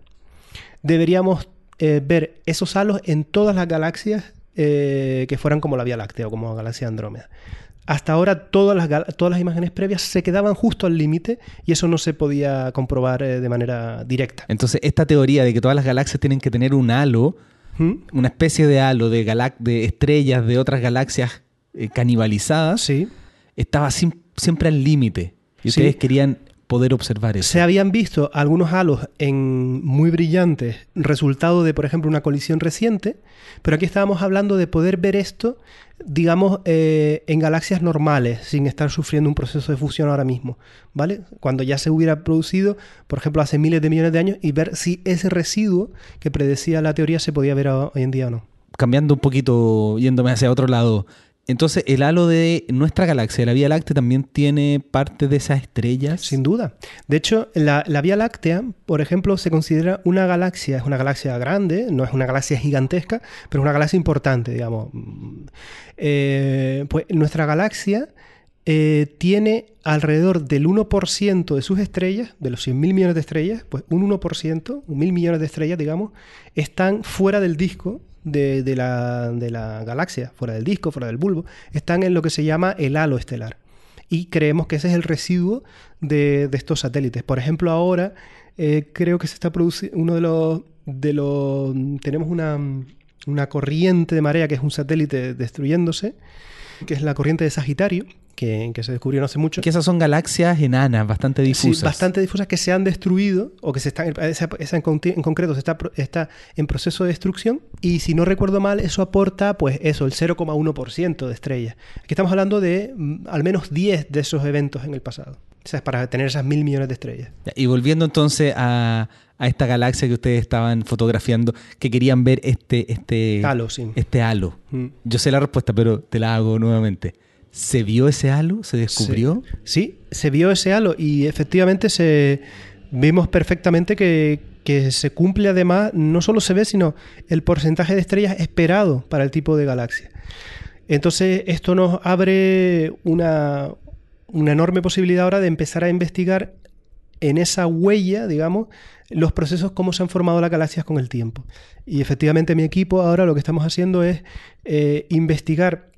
deberíamos eh, ver esos halos en todas las galaxias eh, que fueran como la Vía Láctea o como la galaxia Andrómeda. Hasta ahora todas las, todas las imágenes previas se quedaban justo al límite y eso no se podía comprobar eh, de manera directa. Entonces, esta teoría de que todas las galaxias tienen que tener un halo, ¿Mm? una especie de halo de, de estrellas de otras galaxias canibalizadas, Sí. estaba siempre al límite. Y ustedes Sí. querían poder observar eso. Se habían visto algunos halos en muy brillantes, resultado de, por ejemplo, una colisión reciente, pero aquí estábamos hablando de poder ver esto, digamos, eh, en galaxias normales, sin estar sufriendo un proceso de fusión ahora mismo, ¿vale? Cuando ya se hubiera producido, por ejemplo, hace miles de millones de años, y ver si ese residuo que predecía la teoría se podía ver hoy en día o no. Cambiando un poquito, yéndome hacia otro lado. Entonces, el halo de nuestra galaxia, la Vía Láctea, también tiene parte de esas estrellas. Sin duda. De hecho, la, Vía Láctea, por ejemplo, se considera una galaxia, es una galaxia grande, no es una galaxia gigantesca, pero es una galaxia importante, digamos. Mm, eh, pues nuestra galaxia eh, tiene alrededor del 1% de sus estrellas, de los 100.000 millones de estrellas, pues un 1%, un mil millones de estrellas, digamos, están fuera del disco de, la, de la galaxia, fuera del disco, fuera del bulbo, están en lo que se llama el halo estelar y creemos que ese es el residuo de, de estos satélites. Por ejemplo, ahora eh, creo que se está produciendo uno de los, de los... Tenemos una, una corriente de marea que es un satélite destruyéndose, que es la corriente de Sagitario, que, que se descubrió no hace mucho. Que esas son galaxias enanas, bastante Sí, difusas. bastante difusas que se han destruido o que se están, esa, esa en, en concreto se está, está en proceso de destrucción y si no recuerdo mal eso aporta pues eso, el 0,1% de estrellas. Aquí estamos hablando de mm, al menos 10 de esos eventos en el pasado. O sea, para tener esas mil millones de estrellas. Y volviendo entonces a, a esta galaxia que ustedes estaban fotografiando, que querían ver este, este, Halo, sí. este halo. Mm. Yo sé la respuesta, pero te la hago nuevamente. ¿Se vio ese halo? ¿Se descubrió? Sí, se vio ese halo y efectivamente se vimos perfectamente que, que se cumple además, no solo se ve, sino el porcentaje de estrellas esperado para el tipo de galaxia. Entonces, esto nos abre una, una enorme posibilidad ahora de empezar a investigar en esa huella, digamos, los procesos, cómo se han formado las galaxias con el tiempo. Y efectivamente mi equipo ahora lo que estamos haciendo es eh, investigar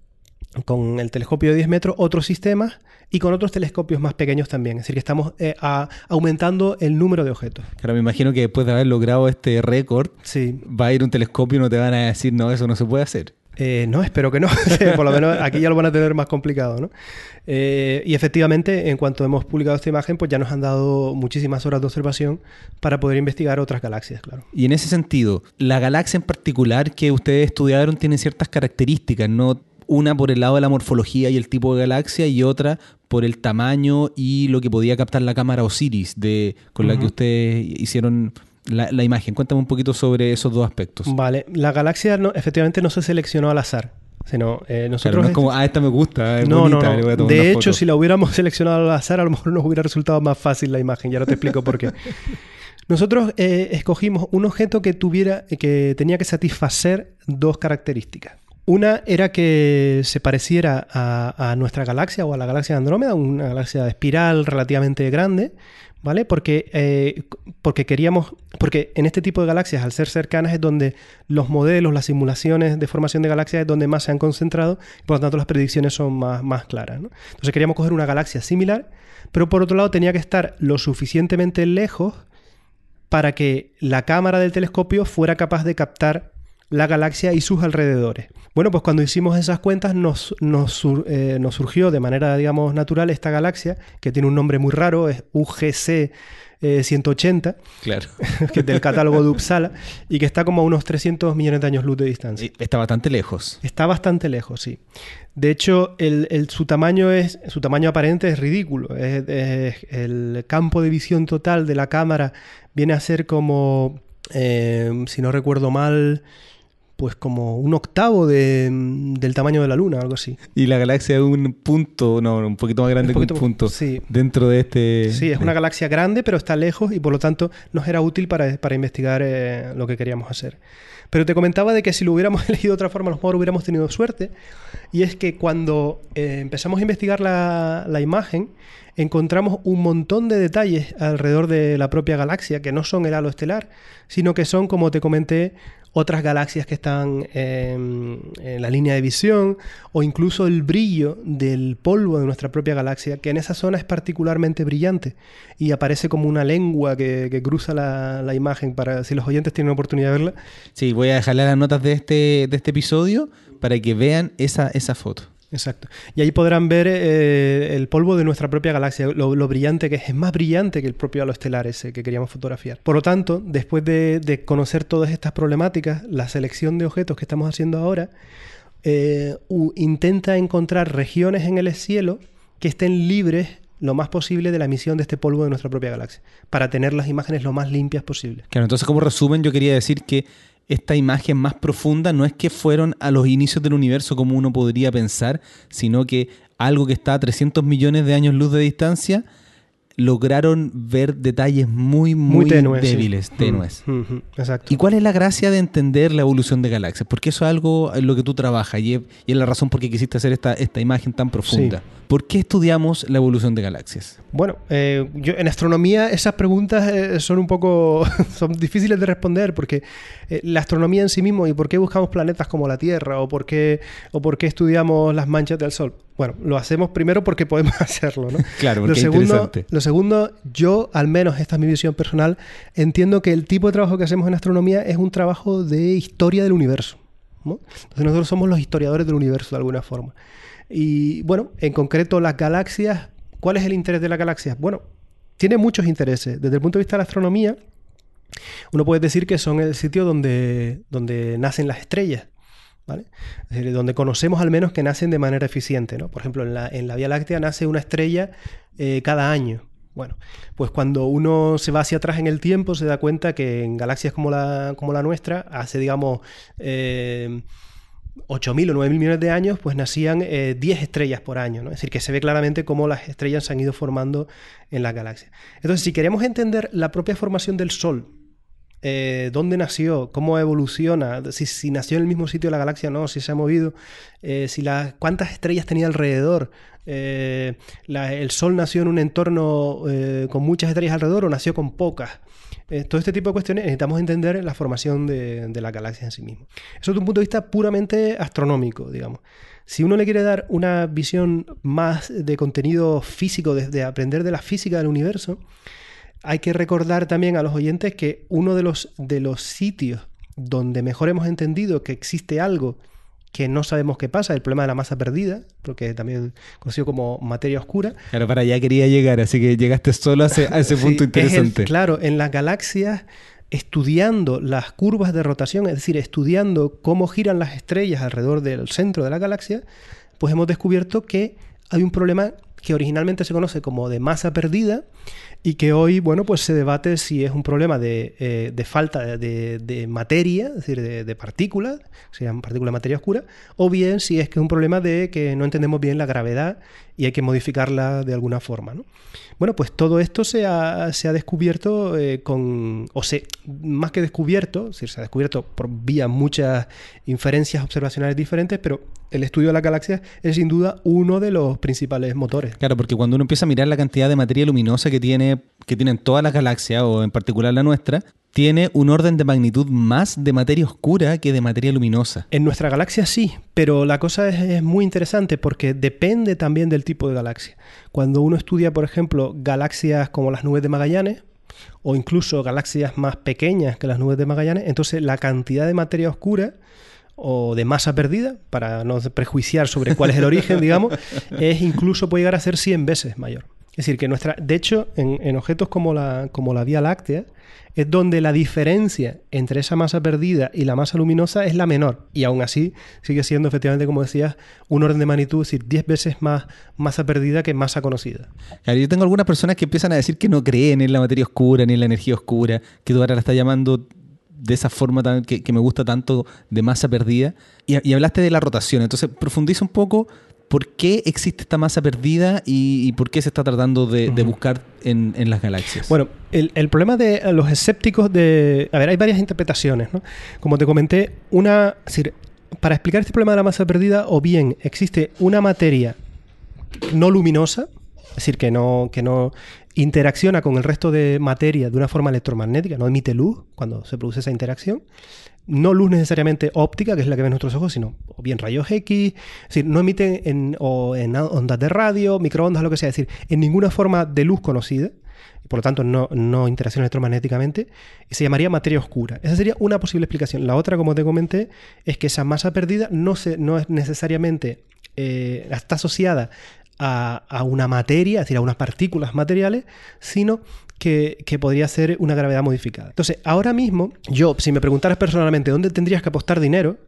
con el telescopio de 10 metros otros sistemas y con otros telescopios más pequeños también. Es decir, que estamos eh, a- aumentando el número de objetos. Claro, me imagino que después de haber logrado este récord, Sí. va a ir un telescopio y no te van a decir, no, eso no se puede hacer. Eh, no, espero que no. [LAUGHS] Por lo menos aquí ya lo van a tener más complicado, ¿no? Eh, y efectivamente, en cuanto hemos publicado esta imagen, pues ya nos han dado muchísimas horas de observación para poder investigar otras galaxias, claro. Y en ese sentido, la galaxia en particular que ustedes estudiaron tiene ciertas características, ¿no? Una por el lado de la morfología y el tipo de galaxia y otra por el tamaño y lo que podía captar la cámara Osiris de, con la que ustedes hicieron la, la imagen. Cuéntame un poquito sobre esos dos aspectos. Vale, la galaxia no, efectivamente no se seleccionó al azar, sino eh, Claro, nosotros... no es como, ah, esta me gusta, es No, no, bonita, no. le voy a tomar De hecho, foto". si la hubiéramos [LAUGHS] seleccionado al azar, a lo mejor nos hubiera resultado más fácil la imagen. Ya no te explico por qué. [LAUGHS] Nosotros eh, escogimos un objeto que tuviera, que tenía que satisfacer dos características. Una era que se pareciera a, nuestra galaxia o a la galaxia de Andrómeda, una galaxia de espiral relativamente grande, ¿vale? Porque, eh, porque queríamos, porque en este tipo de galaxias, al ser cercanas, es donde los modelos, las simulaciones de formación de galaxias es donde más se han concentrado, y por lo tanto las predicciones son más, más claras. Entonces queríamos coger una galaxia similar, pero por otro lado tenía que estar lo suficientemente lejos para que la cámara del telescopio fuera capaz de captar la galaxia y sus alrededores. Bueno, pues cuando hicimos esas cuentas nos, nos sur- eh, nos surgió de manera, digamos, natural esta galaxia, que tiene un nombre muy raro, es UGC eh, 180, Claro. [LAUGHS] que es del catálogo de Uppsala, y que está como a unos 300 millones de años luz de distancia. Está bastante lejos. Está bastante lejos, sí. De hecho, el, el- su tamaño es. Su tamaño aparente es ridículo. Es- es- el campo de visión total de la cámara viene a ser como. eh, si no recuerdo mal. Pues como un octavo de- del tamaño de la Luna, algo así. Y la galaxia es un punto, no, un poquito más grande Un que un punto sí. dentro de este... Sí, es una galaxia grande, pero está lejos y por lo tanto nos era útil para, para investigar eh, lo que queríamos hacer. Pero te comentaba de que si lo hubiéramos [LAUGHS] elegido de otra forma, a lo mejor hubiéramos tenido suerte. Y es que cuando eh, empezamos a investigar la, la imagen, encontramos un montón de detalles alrededor de la propia galaxia, que no son el halo estelar, sino que son, como te comenté, otras galaxias que están en, la línea de visión o incluso el brillo del polvo de nuestra propia galaxia, que en esa zona es particularmente brillante y aparece como una lengua que, cruza la, imagen para si los oyentes tienen oportunidad de verla. Sí, voy a dejarle las notas de este, de este episodio para que vean esa, esa foto. Exacto. Y ahí podrán ver eh, el polvo de nuestra propia galaxia, lo, brillante que es, es más brillante que el propio halo estelar ese que queríamos fotografiar. Por lo tanto, después de, conocer todas estas problemáticas, la selección de objetos que estamos haciendo ahora eh, intenta encontrar regiones en el cielo que estén libres lo más posible de la emisión de este polvo de nuestra propia galaxia, para tener las imágenes lo más limpias posible. Claro, entonces como resumen yo quería decir que esta imagen más profunda no es que fueron a los inicios del universo como uno podría pensar, sino que algo que está a 300 millones de años luz de distancia lograron ver detalles muy, muy, débiles, tenues. Mm, mm, mm, exacto. ¿Y cuál es la gracia de entender la evolución de galaxias? Porque eso es algo en lo que tú trabajas y es, la razón por qué quisiste hacer esta, esta imagen tan profunda. ¿Por qué estudiamos la evolución de galaxias? Bueno, eh, yo, en astronomía esas preguntas eh, son un poco [LAUGHS] son difíciles de responder porque eh, la astronomía en sí mismo y por qué buscamos planetas como la Tierra o por qué, o por qué estudiamos las manchas del Sol. Bueno, lo hacemos primero porque podemos [LAUGHS] hacerlo, ¿no? [LAUGHS] Claro, porque lo segundo, Lo segundo, yo, al menos, esta es mi visión personal, entiendo que el tipo de trabajo que hacemos en astronomía es un trabajo de historia del universo. Entonces nosotros somos los historiadores del universo de alguna forma. Y bueno, en concreto las galaxias, ¿cuál es el interés de las galaxias? Bueno, tiene muchos intereses. Desde el punto de vista de la astronomía, uno puede decir que son el sitio donde, donde nacen las estrellas donde conocemos al menos que nacen de manera eficiente, ¿no? Por ejemplo, en la, Vía Láctea nace una estrella eh, cada año. Bueno, pues cuando uno se va hacia atrás en el tiempo se da cuenta que en galaxias como la, como la nuestra, hace digamos eh, 8.000 o 9.000 millones de años, pues nacían 10 eh, estrellas por año. ¿no? Es decir, que se ve claramente cómo las estrellas se han ido formando en la galaxia. Entonces, si queremos entender la propia formación del Sol, eh, dónde nació, cómo evoluciona, si, nació en el mismo sitio de la galaxia o no, si se ha movido, eh, si la, cuántas estrellas tenía alrededor. Eh, el Sol nació en un entorno con muchas estrellas alrededor o nació con pocas. Todo este tipo de cuestiones necesitamos entender la formación de, la galaxia en sí mismo. Eso es un punto de vista puramente astronómico, digamos. Si uno le quiere dar una visión más de contenido físico, de aprender de la física del universo, hay que recordar también a los oyentes que uno de los, de los sitios donde mejor hemos entendido que existe algo que no sabemos qué pasa, el problema de la masa perdida, porque también conocido como materia oscura. Claro, para allá quería llegar, así que llegaste solo a ese, [LAUGHS] punto interesante. claro, en las galaxias, estudiando las curvas de rotación, es decir, estudiando cómo giran las estrellas alrededor del centro de la galaxia, pues hemos descubierto que hay un problema que originalmente se conoce como de masa perdida y que hoy, bueno, pues se debate si es un problema de, eh, falta de, materia, es decir, de, partículas, se llama partícula de materia oscura, o bien si es que es un problema de que no entendemos bien la gravedad y hay que modificarla de alguna forma. ¿no? Bueno, pues todo esto se ha, se ha descubierto eh, con, o se, más que descubierto, es decir, se ha descubierto por vía muchas inferencias observacionales diferentes, pero el estudio de la galaxia es sin duda uno de los principales motores. Claro, porque cuando uno empieza a mirar la cantidad de materia luminosa que, tiene, que tienen todas las galaxias, o en particular la nuestra, tiene un orden de magnitud más de materia oscura que de materia luminosa. En nuestra galaxia sí, pero la cosa es, muy interesante porque depende también del tipo de galaxia. Cuando uno estudia, por ejemplo, galaxias como las nubes de Magallanes, o incluso galaxias más pequeñas que las nubes de Magallanes, entonces la cantidad de materia oscura o de masa perdida, para no prejuiciar sobre cuál es el origen, [LAUGHS] digamos, es incluso puede llegar a ser 100 veces mayor. Es decir, que nuestra, de hecho, en, objetos como la, como la Vía Láctea, es donde la diferencia entre esa masa perdida y la masa luminosa es la menor. Y aún así sigue siendo, efectivamente, como decías, un orden de magnitud, es decir, 10 veces más masa perdida que masa conocida. Claro, yo tengo algunas personas que empiezan a decir que no creen en la materia oscura ni en la energía oscura, que tú ahora la estás llamando de esa forma que, me gusta tanto de masa perdida. Y, y hablaste de la rotación, entonces profundiza un poco ¿por qué existe esta masa perdida y, por qué se está tratando de, buscar en, las galaxias? Bueno, el, problema de los escépticos de... A ver, hay varias interpretaciones, ¿no? Como te comenté, una... para explicar este problema de la masa perdida, o bien existe una materia no luminosa, es decir, que no, que no interacciona con el resto de materia de una forma electromagnética, no emite luz cuando se produce esa interacción. No luz necesariamente óptica, que es la que ven nuestros ojos, sino bien rayos X, es decir, no emiten en, o en ondas de radio, microondas, lo que sea, es decir, en ninguna forma de luz conocida, y por lo tanto no, no electromagnéticamente, y se llamaría materia oscura. Esa sería una posible explicación. La otra, como te comenté, es que esa masa perdida no, se, no es necesariamente eh, está asociada a, una materia, es decir, a unas partículas materiales, sino que, podría ser una gravedad modificada. Entonces, ahora mismo, yo, si me preguntaras personalmente dónde tendrías que apostar dinero,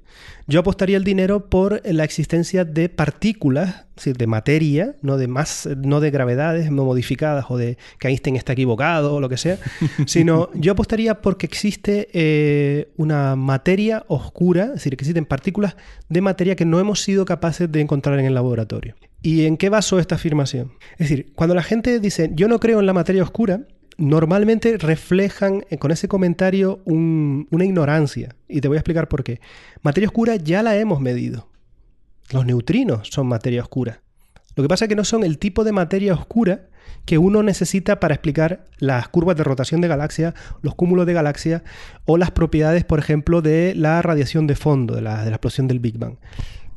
yo apostaría el dinero por la existencia de partículas, es decir, de materia, no de más, no de gravedades no modificadas o de que Einstein está equivocado o lo que sea, [LAUGHS] sino yo apostaría porque existe eh, una materia oscura, es decir, que existen partículas de materia que no hemos sido capaces de encontrar en el laboratorio. ¿Y en qué basó esta afirmación? Es decir, cuando la gente dice yo no creo en la materia oscura, normalmente reflejan eh, con ese comentario una ignorancia. Y te voy a explicar por qué. Materia oscura ya la hemos medido. Los neutrinos son materia oscura. Lo que pasa es que no son el tipo de materia oscura que uno necesita para explicar las curvas de rotación de galaxias, los cúmulos de galaxias o las propiedades, por ejemplo, de la radiación de fondo, de la, de la explosión del Big Bang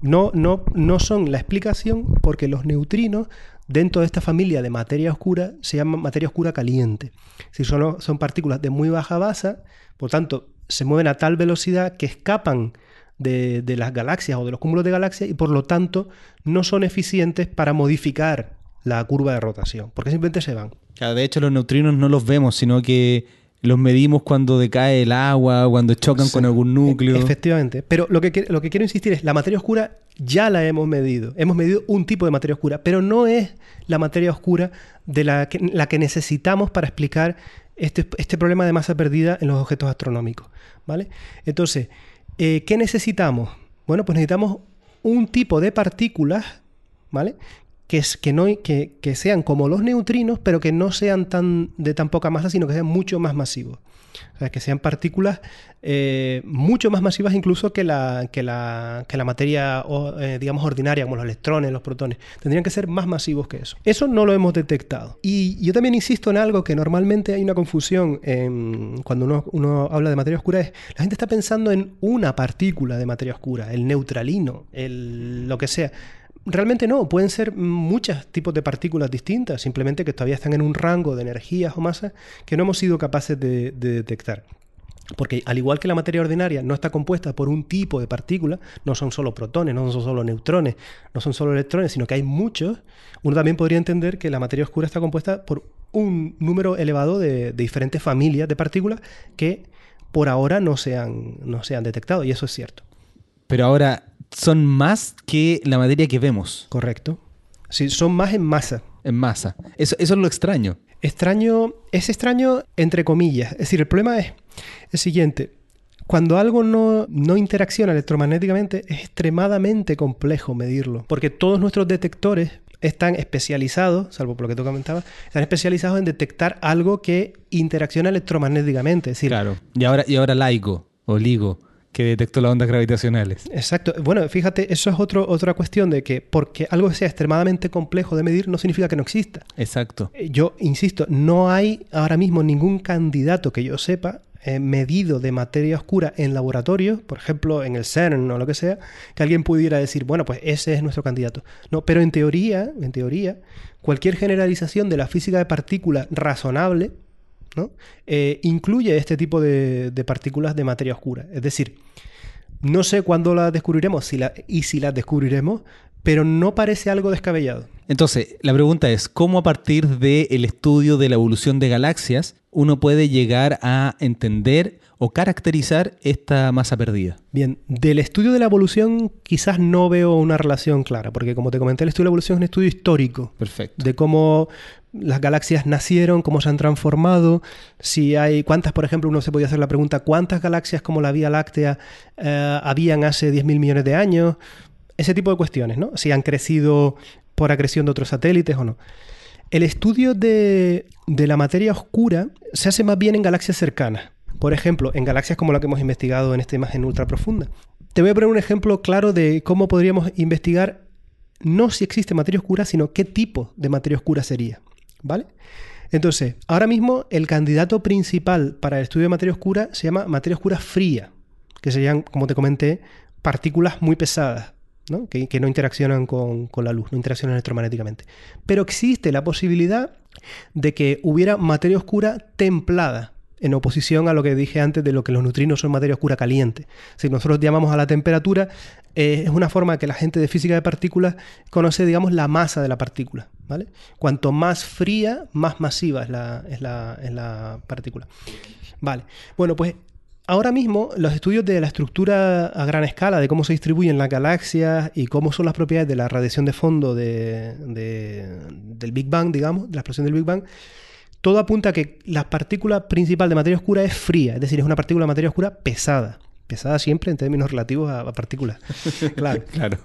no, no, no son la explicación porque los neutrinos dentro de esta familia de materia oscura se llaman materia oscura caliente. Si son, son partículas de muy baja masa, por tanto, se mueven a tal velocidad que escapan de, las galaxias o de los cúmulos de galaxias y por lo tanto no son eficientes para modificar la curva de rotación, porque simplemente se van. de hecho los neutrinos no los vemos, sino que los medimos cuando decae el agua, cuando chocan con algún núcleo. Efectivamente. Pero lo que, lo que quiero insistir es, la materia oscura ya la hemos medido. Hemos medido un tipo de materia oscura, pero no es la materia oscura de la que, la que necesitamos para explicar este, este, problema de masa perdida en los objetos astronómicos. ¿vale? Entonces, eh, ¿qué necesitamos? Bueno, pues necesitamos un tipo de partículas ¿vale? Que, que, no, que, que, sean como los neutrinos, pero que no sean tan, de tan poca masa, sino que sean mucho más masivos. O sea, que sean partículas eh, mucho más masivas incluso que la, que la, que la materia, eh, digamos, ordinaria, como los electrones, los protones. Tendrían que ser más masivos que eso. Eso no lo hemos detectado. Y yo también insisto en algo que normalmente hay una confusión cuando uno, uno habla de materia oscura, es la gente está pensando en una partícula de materia oscura, el neutralino, el, lo que sea. Realmente no, pueden ser muchos tipos de partículas distintas, simplemente que todavía están en un rango de energías o masas que no hemos sido capaces de, detectar. Porque al igual que la materia ordinaria no está compuesta por un tipo de partícula, no son solo protones, no son solo neutrones, no son solo electrones, sino que hay muchos, uno también podría entender que la materia oscura está compuesta por un número elevado de, diferentes familias de partículas que por ahora no se, han, no se han detectado, y eso es cierto. Pero ahora, son más que la materia que vemos. Correcto. Sí, son más en masa. En masa. Eso, eso es lo extraño. Extraño, es extraño entre comillas. Es decir, el problema es el siguiente. Cuando algo no, no, interacciona electromagnéticamente, es extremadamente complejo medirlo, porque todos nuestros detectores están especializados, salvo por lo que tú comentabas, están especializados en detectar algo que interacciona electromagnéticamente. Es decir, claro. Y ahora, y ahora LIGO o LIGO que detectó las ondas gravitacionales. Exacto. Bueno, fíjate, eso es otro, otra cuestión de que porque algo sea extremadamente complejo de medir no significa que no exista. Exacto. Eh, yo insisto, no hay ahora mismo ningún candidato que yo sepa eh, medido de materia oscura en laboratorio, por ejemplo en el CERN o lo que sea, que alguien pudiera decir, bueno, pues ese es nuestro candidato. No, pero en teoría, en teoría, cualquier generalización de la física de partículas razonable eh, incluye este tipo de, partículas de materia oscura. Es decir, no sé cuándo las descubriremos si y si las descubriremos, pero no parece algo descabellado. Entonces, la pregunta es, ¿cómo a partir del estudio de la evolución de galaxias uno puede llegar a entender o caracterizar esta masa perdida? Bien, del estudio de la evolución quizás no veo una relación clara, porque como te comenté, el estudio de la evolución es un estudio histórico. Perfecto. De cómo las galaxias nacieron, cómo se han transformado, si hay cuántas, por ejemplo, uno se podía hacer la pregunta, ¿cuántas galaxias como la Vía Láctea eh, habían hace 10.000 millones de años? ese tipo de cuestiones, ¿no? Si han crecido por acreción de otros satélites o no. El estudio de, de la materia oscura se hace más bien en galaxias cercanas. Por ejemplo, en galaxias como la que hemos investigado en esta imagen ultra profunda. Te voy a poner un ejemplo claro de cómo podríamos investigar no si existe materia oscura, sino qué tipo de materia oscura sería. ¿Vale? Entonces, ahora mismo el candidato principal para el estudio de materia oscura se llama materia oscura fría, que serían, como te comenté, partículas muy pesadas, ¿no? Que, no interaccionan con, con la luz, no interaccionan electromagnéticamente. Pero existe la posibilidad de que hubiera materia oscura templada, en oposición a lo que dije antes de lo que los neutrinos son materia oscura caliente. Si nosotros llamamos a la temperatura, eh, es una forma que la gente de física de partículas conoce, digamos, la masa de la partícula. ¿vale? Cuanto más fría, más masiva es la, es la, es la partícula. Vale. Bueno, pues ahora mismo los estudios de la estructura a gran escala, de cómo se distribuyen las galaxias y cómo son las propiedades de la radiación de fondo de, del Big Bang, digamos, de la explosión del Big Bang, todo apunta a que la partícula principal de materia oscura es fría, es decir, es una partícula de materia oscura pesada. Pesada siempre en términos relativos a, partículas. [LAUGHS] Claro. claro.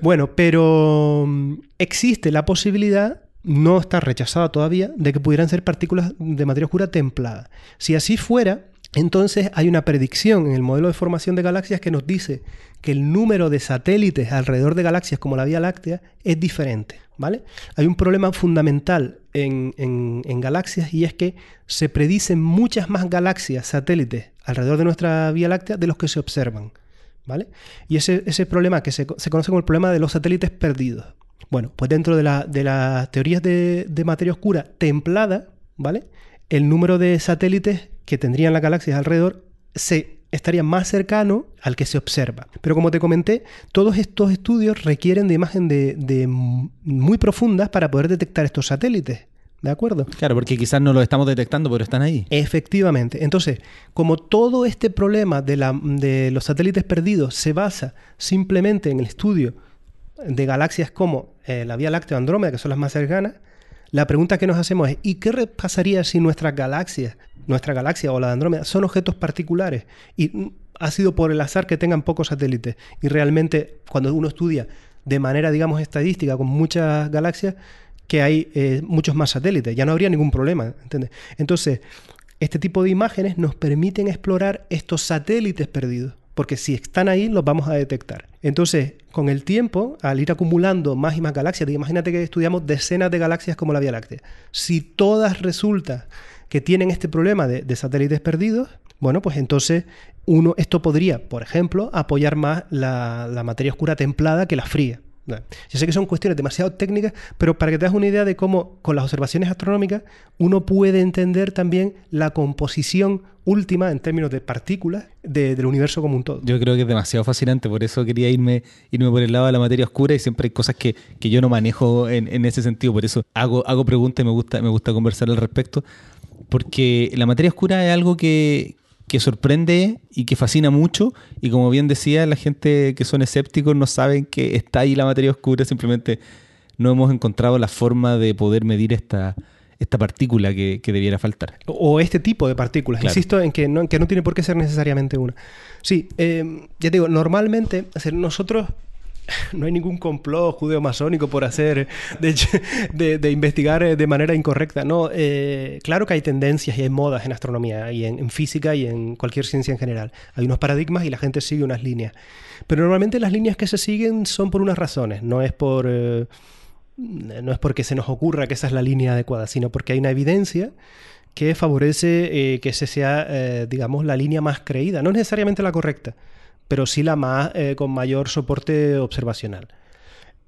Bueno, pero mm, existe la posibilidad, no está rechazada todavía, de que pudieran ser partículas de materia oscura templada. Si así fuera, entonces hay una predicción en el modelo de formación de galaxias que nos dice que el número de satélites alrededor de galaxias como la Vía Láctea es diferente. ¿vale? Hay un problema fundamental en, galaxias y es que se predicen muchas más galaxias satélites alrededor de nuestra Vía Láctea de los que se observan. ¿vale? Y ese, ese problema que se, conoce como el problema de los satélites perdidos. Bueno, pues dentro de, las teorías de, de materia oscura templada, ¿vale? El número de satélites que tendrían las galaxias alrededor se estaría más cercano al que se observa. Pero como te comenté, todos estos estudios requieren de imagen de, muy profundas para poder detectar estos satélites. ¿De acuerdo? Claro, porque quizás no los estamos detectando, pero están ahí. Efectivamente. Entonces, como todo este problema de, la, de los satélites perdidos se basa simplemente en el estudio de galaxias como eh, la Vía Láctea o Andrómeda, que son las más cercanas, la pregunta que nos hacemos es, ¿y qué pasaría si nuestras galaxias, nuestra galaxia o la de Andrómeda, son objetos particulares? Y ha sido por el azar que tengan pocos satélites. Y realmente, cuando uno estudia de manera, digamos, estadística con muchas galaxias, que hay eh, muchos más satélites, ya no habría ningún problema. ¿entiendes? Entonces, este tipo de imágenes nos permiten explorar estos satélites perdidos porque si están ahí los vamos a detectar. Entonces, con el tiempo, al ir acumulando más y más galaxias, imagínate que estudiamos decenas de galaxias como la Vía Láctea, si todas resulta que tienen este problema de, satélites perdidos, bueno, pues entonces uno, esto podría, por ejemplo, apoyar más la materia oscura templada que la fría. Yo sé que son cuestiones demasiado técnicas, pero para que te hagas una idea de cómo con las observaciones astronómicas uno puede entender también la composición última en términos de partículas del universo como un todo. Yo creo que es demasiado fascinante, por eso quería irme, irme por el lado de la materia oscura y siempre hay cosas que, yo no manejo en, ese sentido, por eso hago, hago preguntas y me gusta, me gusta conversar al respecto, porque la materia oscura es algo que, que sorprende y que fascina mucho. Y como bien decía, la gente que son escépticos no saben que está ahí la materia oscura, simplemente no hemos encontrado la forma de poder medir esta, esta partícula que, debiera faltar. O este tipo de partículas. Insisto en que, no, que no tiene por qué ser necesariamente una. Sí, eh, ya te digo, normalmente, nosotros [LAUGHS] no hay ningún complot judeo-masónico por hacer, de, investigar eh, de manera incorrecta. No, eh, claro que hay tendencias y hay modas en astronomía y en, física y en cualquier ciencia en general. Hay unos paradigmas y la gente sigue unas líneas. Pero normalmente las líneas que se siguen son por unas razones. No es por... Eh, no es porque se nos ocurra que esa es la línea adecuada, sino porque hay una evidencia que favorece que ese sea, digamos, la línea más creída. No necesariamente la correcta, pero sí la más eh, con mayor soporte observacional.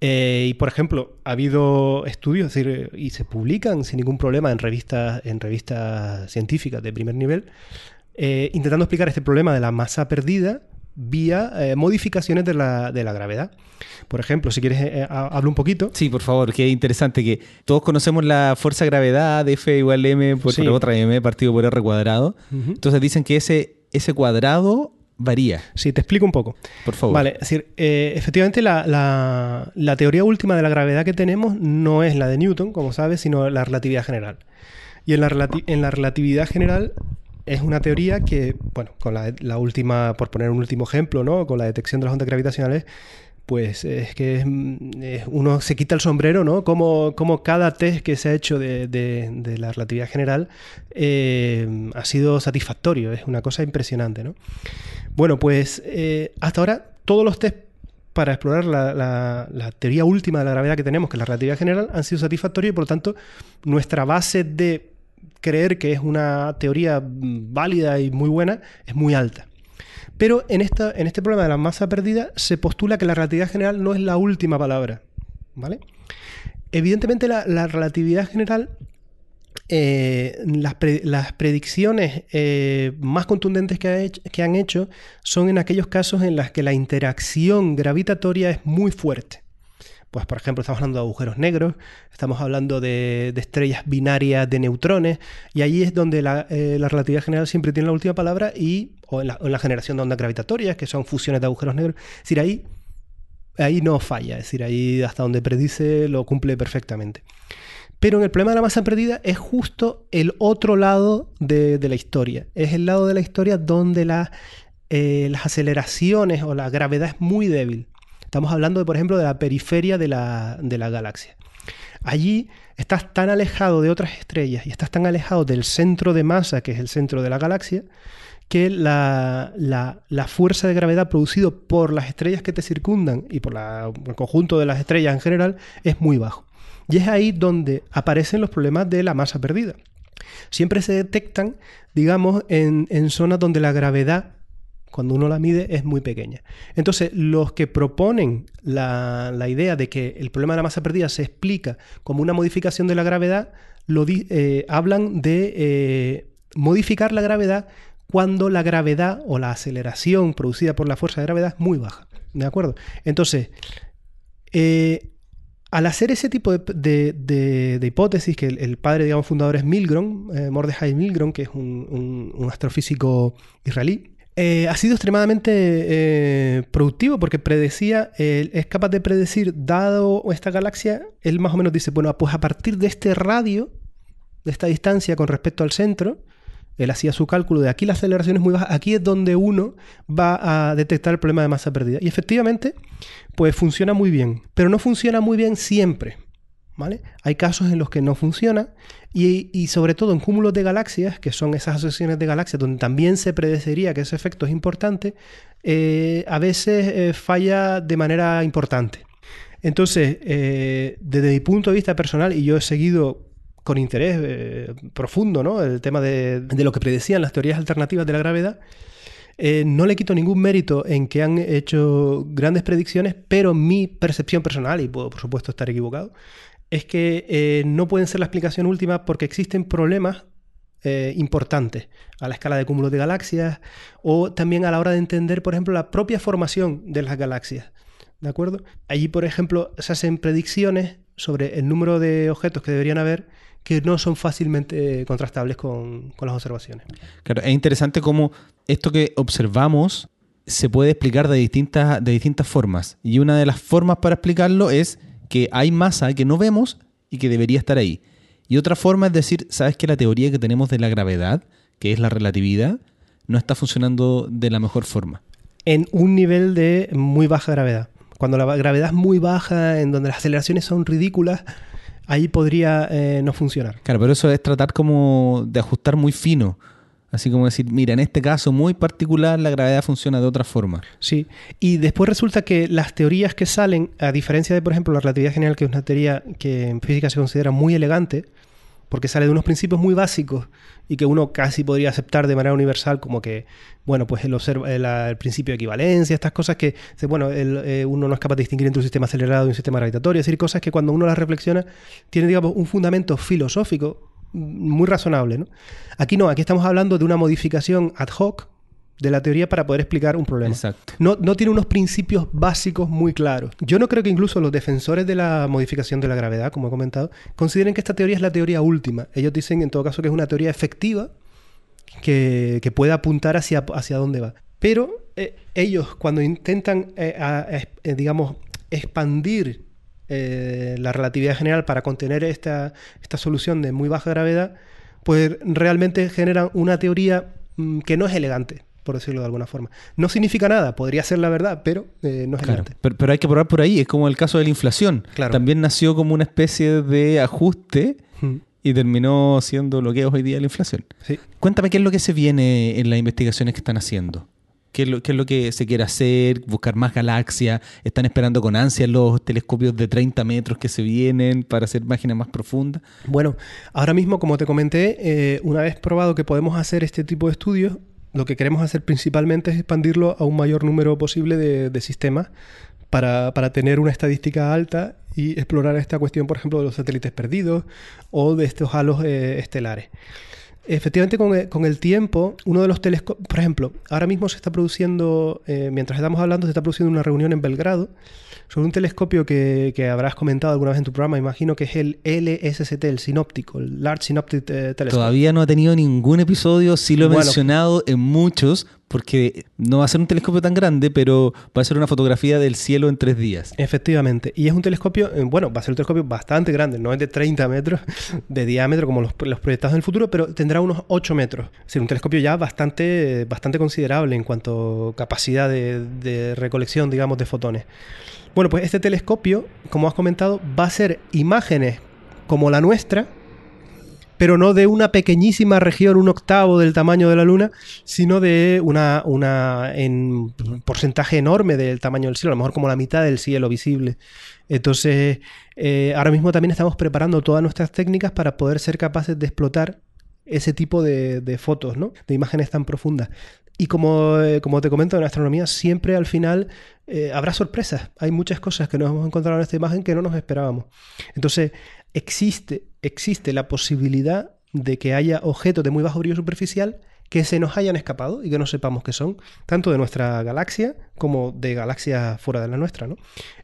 Eh, y por ejemplo, ha habido estudios decir, y se publican sin ningún problema en revistas, en revistas científicas de primer nivel, eh, intentando explicar este problema de la masa perdida vía modificaciones de la, de la, gravedad. Por ejemplo, si quieres, hablo un poquito. Sí, por favor, que interesante que todos conocemos la fuerza de gravedad, F igual M por, otra M partido por R cuadrado. Entonces dicen que ese, ese cuadrado varía. Sí, te explico un poco. Por favor. Vale, es decir, eh, efectivamente la, teoría última de la gravedad que tenemos no es la de Newton, como sabes, sino la relatividad general. Y en la, en la relatividad general es una teoría que, bueno, con la, última, por poner un último ejemplo, ¿no? Con la detección de las ondas gravitacionales, pues es que uno se quita el sombrero, ¿no? Como, como cada test que se ha hecho de, la relatividad general eh, ha sido satisfactorio, es una cosa impresionante, ¿no? Bueno, pues eh, hasta ahora todos los test para explorar la, teoría última de la gravedad que tenemos, que es la relatividad general, han sido satisfactorios y por lo tanto nuestra base de creer que es una teoría válida y muy buena es muy alta. Pero en, esta, en este problema de la masa perdida se postula que la relatividad general no es la última palabra. ¿vale? Evidentemente la, relatividad general eh, las, predicciones eh, más contundentes que, que, han hecho son en aquellos casos en los que la interacción gravitatoria es muy fuerte. Pues, por ejemplo, estamos hablando de agujeros negros, estamos hablando de, estrellas binarias de neutrones, y ahí es donde eh, la, relatividad general siempre tiene la última palabra, y, o en la, generación de ondas gravitatorias, que son fusiones de agujeros negros. Es decir, ahí, ahí no falla, es decir, ahí hasta donde predice lo cumple perfectamente. Pero en el problema de la masa perdida es justo el otro lado de, la historia. Es el lado de la historia donde eh, las aceleraciones o la gravedad es muy débil. Estamos hablando, de, por ejemplo, de la periferia de la, galaxia. Allí estás tan alejado de otras estrellas y estás tan alejado del centro de masa, que es el centro de la galaxia, que la, fuerza de gravedad producido por las estrellas que te circundan y por, el conjunto de las estrellas en general es muy bajo. Y es ahí donde aparecen los problemas de la masa perdida. Siempre se detectan, digamos, en, en zonas donde la gravedad cuando uno la mide es muy pequeña. Entonces, los que proponen la, idea de que el problema de la masa perdida se explica como una modificación de la gravedad, lo eh, hablan de eh, modificar la gravedad cuando la gravedad o la aceleración producida por la fuerza de gravedad es muy baja. ¿De acuerdo? Entonces, eh, al hacer ese tipo de, hipótesis, que el, padre, digamos, fundador es Milgrom, Mordechai Milgrom, que es un astrofísico israelí, eh, ha sido extremadamente eh, productivo porque predecía, es capaz de predecir, dado esta galaxia, él más o menos dice, bueno, pues a partir de este radio, de esta distancia con respecto al centro, él hacía su cálculo de aquí la aceleración es muy baja, aquí es donde uno va a detectar el problema de masa perdida. Y efectivamente, pues funciona muy bien, pero no funciona muy bien siempre. Hay casos en los que no funciona y, sobre todo en cúmulos de galaxias, que son esas asociaciones de galaxias donde también se predecería que ese efecto es importante, eh, a veces eh, falla de manera importante. Entonces, eh, desde mi punto de vista personal, y yo he seguido con interés profundo ¿no? el tema de, de, lo que predecían las teorías alternativas de la gravedad, no le quito ningún mérito en que han hecho grandes predicciones, pero mi percepción personal, y puedo por supuesto estar equivocado, es que eh, no pueden ser la explicación última porque existen problemas eh, importantes a la escala de cúmulos de galaxias o también a la hora de entender, por ejemplo, la propia formación de las galaxias. ¿De acuerdo? Allí, por ejemplo, se hacen predicciones sobre el número de objetos que deberían haber que no son fácilmente contrastables con, con las observaciones. Claro, es interesante cómo esto que observamos se puede explicar de distintas, de distintas formas. Y una de las formas para explicarlo es que hay masa que no vemos y que debería estar ahí. Y otra forma es decir, ¿sabes que la teoría que tenemos de la gravedad, que es la relatividad, no está funcionando de la mejor forma? En un nivel de muy baja gravedad. Cuando la gravedad es muy baja, en donde las aceleraciones son ridículas, ahí podría eh, no funcionar. Claro, pero eso es tratar como de ajustar muy fino. Así como decir, mira, en este caso muy particular la gravedad funciona de otra forma. Sí, y después resulta que las teorías que salen, a diferencia de, por ejemplo, la relatividad general, que es una teoría que en física se considera muy elegante, porque sale de unos principios muy básicos y que uno casi podría aceptar de manera universal como que, bueno, pues el, el, principio de equivalencia, estas cosas que, bueno, eh, uno no es capaz de distinguir entre un sistema acelerado y un sistema gravitatorio, es decir, cosas que cuando uno las reflexiona tienen, digamos, un fundamento filosófico muy razonable. Aquí no, aquí estamos hablando de una modificación ad hoc de la teoría para poder explicar un problema. Exacto. No, no, tiene unos principios básicos muy claros. Yo no creo que incluso los defensores de la modificación de la gravedad, como he comentado, consideren que esta teoría es la teoría última. Ellos dicen en todo caso que es una teoría efectiva que, que puede apuntar hacia, hacia dónde va. Pero eh, ellos cuando intentan, eh, eh, digamos, expandir eh, la relatividad general para contener esta, esta, solución de muy baja gravedad, pues realmente generan una teoría mm, que no es elegante. Por decirlo de alguna forma. No significa nada, podría ser la verdad, pero eh, no es claro, pero, pero, hay que probar por ahí, es como el caso de la inflación. Claro. También nació como una especie de ajuste y terminó siendo lo que es hoy día la inflación. Sí. Cuéntame qué es lo que se viene en las investigaciones que están haciendo. ¿Qué es, lo, ¿Qué es lo que se quiere hacer? ¿Buscar más galaxias? ¿Están esperando con ansia los telescopios de 30 metros que se vienen para hacer imágenes más profundas? Bueno, ahora mismo, como te comenté, eh, una vez probado que podemos hacer este tipo de estudios, lo que queremos hacer principalmente es expandirlo a un mayor número posible de, sistemas para, para, tener una estadística alta y explorar esta cuestión, por ejemplo, de los satélites perdidos o de estos halos eh, estelares. Efectivamente, con con el, tiempo, uno de los telescopios, por ejemplo, ahora mismo se está produciendo, eh, mientras estamos hablando, se está produciendo una reunión en Belgrado sobre un telescopio que, que, habrás comentado alguna vez en tu programa, imagino que es el LSST, el sinóptico, el Large Synoptic eh, Telescope. Todavía no ha tenido ningún episodio, sí lo he bueno, mencionado en muchos, porque no va a ser un telescopio tan grande, pero va a ser una fotografía del cielo en tres días. Efectivamente. Y es un telescopio, eh, bueno, va a ser un telescopio bastante grande, no es de 30 metros [LAUGHS] de diámetro como los, los proyectados en el futuro, pero tendrá unos 8 metros. Es un telescopio ya bastante, bastante considerable en cuanto a capacidad de, de recolección, digamos, de fotones. Bueno, pues este telescopio, como has comentado, va a ser imágenes como la nuestra, pero no de una pequeñísima región, un octavo del tamaño de la Luna, sino de una, una en porcentaje enorme del tamaño del cielo, a lo mejor como la mitad del cielo visible. Entonces, eh, ahora mismo también estamos preparando todas nuestras técnicas para poder ser capaces de explotar ese tipo de, fotos, ¿no? De imágenes tan profundas. Y como, eh, como, te comento en astronomía, siempre al final eh, habrá sorpresas. Hay muchas cosas que nos hemos encontrado en esta imagen que no nos esperábamos. Entonces, existe, existe la posibilidad de que haya objetos de muy bajo brillo superficial que se nos hayan escapado y que no sepamos qué son, tanto de nuestra galaxia como de galaxias fuera de la nuestra, ¿no?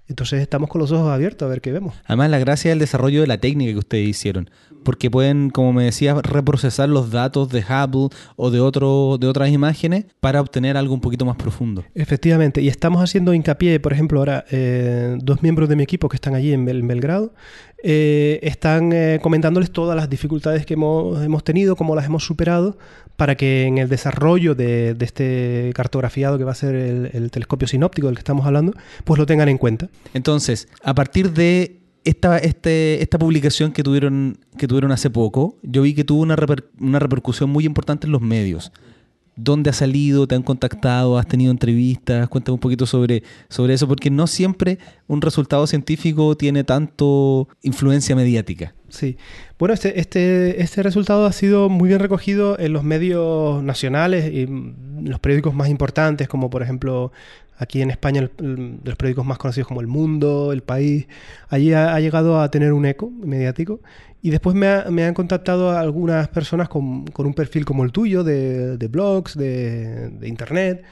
Entonces estamos con los ojos abiertos a ver qué vemos. Además, la gracia del desarrollo de la técnica que ustedes hicieron, porque pueden, como me decía, reprocesar los datos de Hubble o de, otro, de otras imágenes para obtener algo un poquito más profundo. Efectivamente, y estamos haciendo hincapié, por ejemplo, ahora eh, dos miembros de mi equipo que están allí en, Bel en Belgrado, eh, están eh, comentándoles todas las dificultades que hemos, hemos, tenido, cómo las hemos superado, para que en el desarrollo de, este cartografiado que va a ser el, el, telescopio sinóptico del que estamos hablando, pues lo tengan en cuenta. Entonces, a partir de esta, este, esta publicación que tuvieron, que tuvieron hace poco, yo vi que tuvo una, una repercusión muy importante en los medios. ¿Dónde has salido? ¿Te han contactado? ¿Has tenido entrevistas? Cuéntame un poquito sobre, sobre eso, porque no siempre un resultado científico tiene tanto influencia mediática. Sí. Bueno, este, este, este resultado ha sido muy bien recogido en los medios nacionales y los periódicos más importantes, como por ejemplo aquí en España el, el, los periódicos más conocidos como El Mundo, El País. Allí ha, ha llegado a tener un eco mediático. Y después me, ha, me han contactado a algunas personas con, con, un perfil como el tuyo, de, de blogs, de, de internet.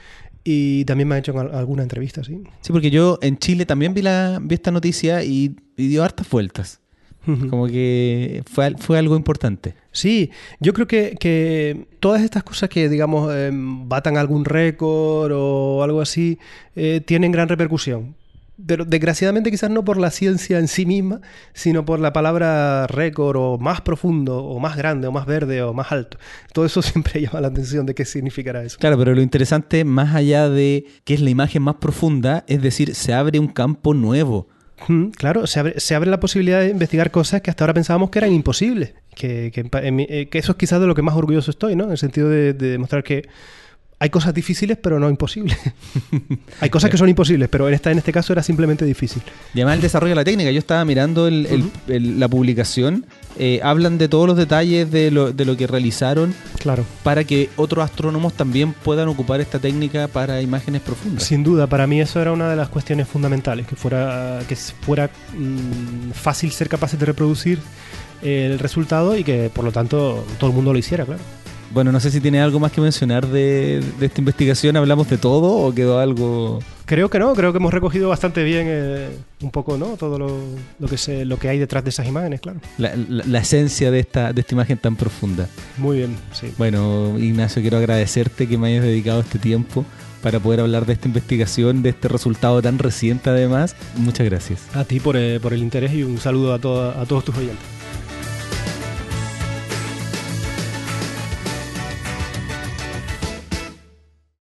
Y también me han hecho alguna entrevista, sí. Sí, porque yo en Chile también vi, la, vi esta noticia y, y dio hartas vueltas. Como que fue, fue, algo importante. Sí, yo creo que, que todas estas cosas que, digamos, eh, batan algún récord o algo así, eh, tienen gran repercusión. Pero desgraciadamente quizás no por la ciencia en sí misma, sino por la palabra récord o más profundo o más grande o más verde o más alto. Todo eso [LAUGHS] siempre llama la atención de qué significará eso. Claro, pero lo interesante, más allá de qué es la imagen más profunda, es decir, se abre un campo nuevo. Claro, se abre, se abre, la posibilidad de investigar cosas que hasta ahora pensábamos que eran imposibles. Que, que, eh, que eso es quizás de lo que más orgulloso estoy, ¿no? En el sentido de, de demostrar que hay cosas difíciles, pero no imposibles. [LAUGHS] hay cosas que son imposibles, pero en, esta, en este caso era simplemente difícil. Y además el desarrollo de la técnica. Yo estaba mirando el, -huh. el, el, la publicación. Eh, hablan de todos los detalles de lo, de lo, que realizaron claro. para que otros astrónomos también puedan ocupar esta técnica para imágenes profundas. Sin duda, para mí eso era una de las cuestiones fundamentales, que fuera, que fuera mmm, fácil ser capaces de reproducir el resultado y que por lo tanto todo el mundo lo hiciera, claro. Bueno, no sé si tiene algo más que mencionar de, de, esta investigación. ¿Hablamos de todo o quedó algo...? Creo que no, creo que hemos recogido bastante bien eh, un poco ¿no? todo lo, lo, que se, lo que hay detrás de esas imágenes, claro. La, la, la, esencia de esta, de esta imagen tan profunda. Muy bien, sí. Bueno, Ignacio, quiero agradecerte que me hayas dedicado este tiempo para poder hablar de esta investigación, de este resultado tan reciente además. Muchas gracias. A ti por, eh, por el interés y un saludo a, to a todos tus oyentes.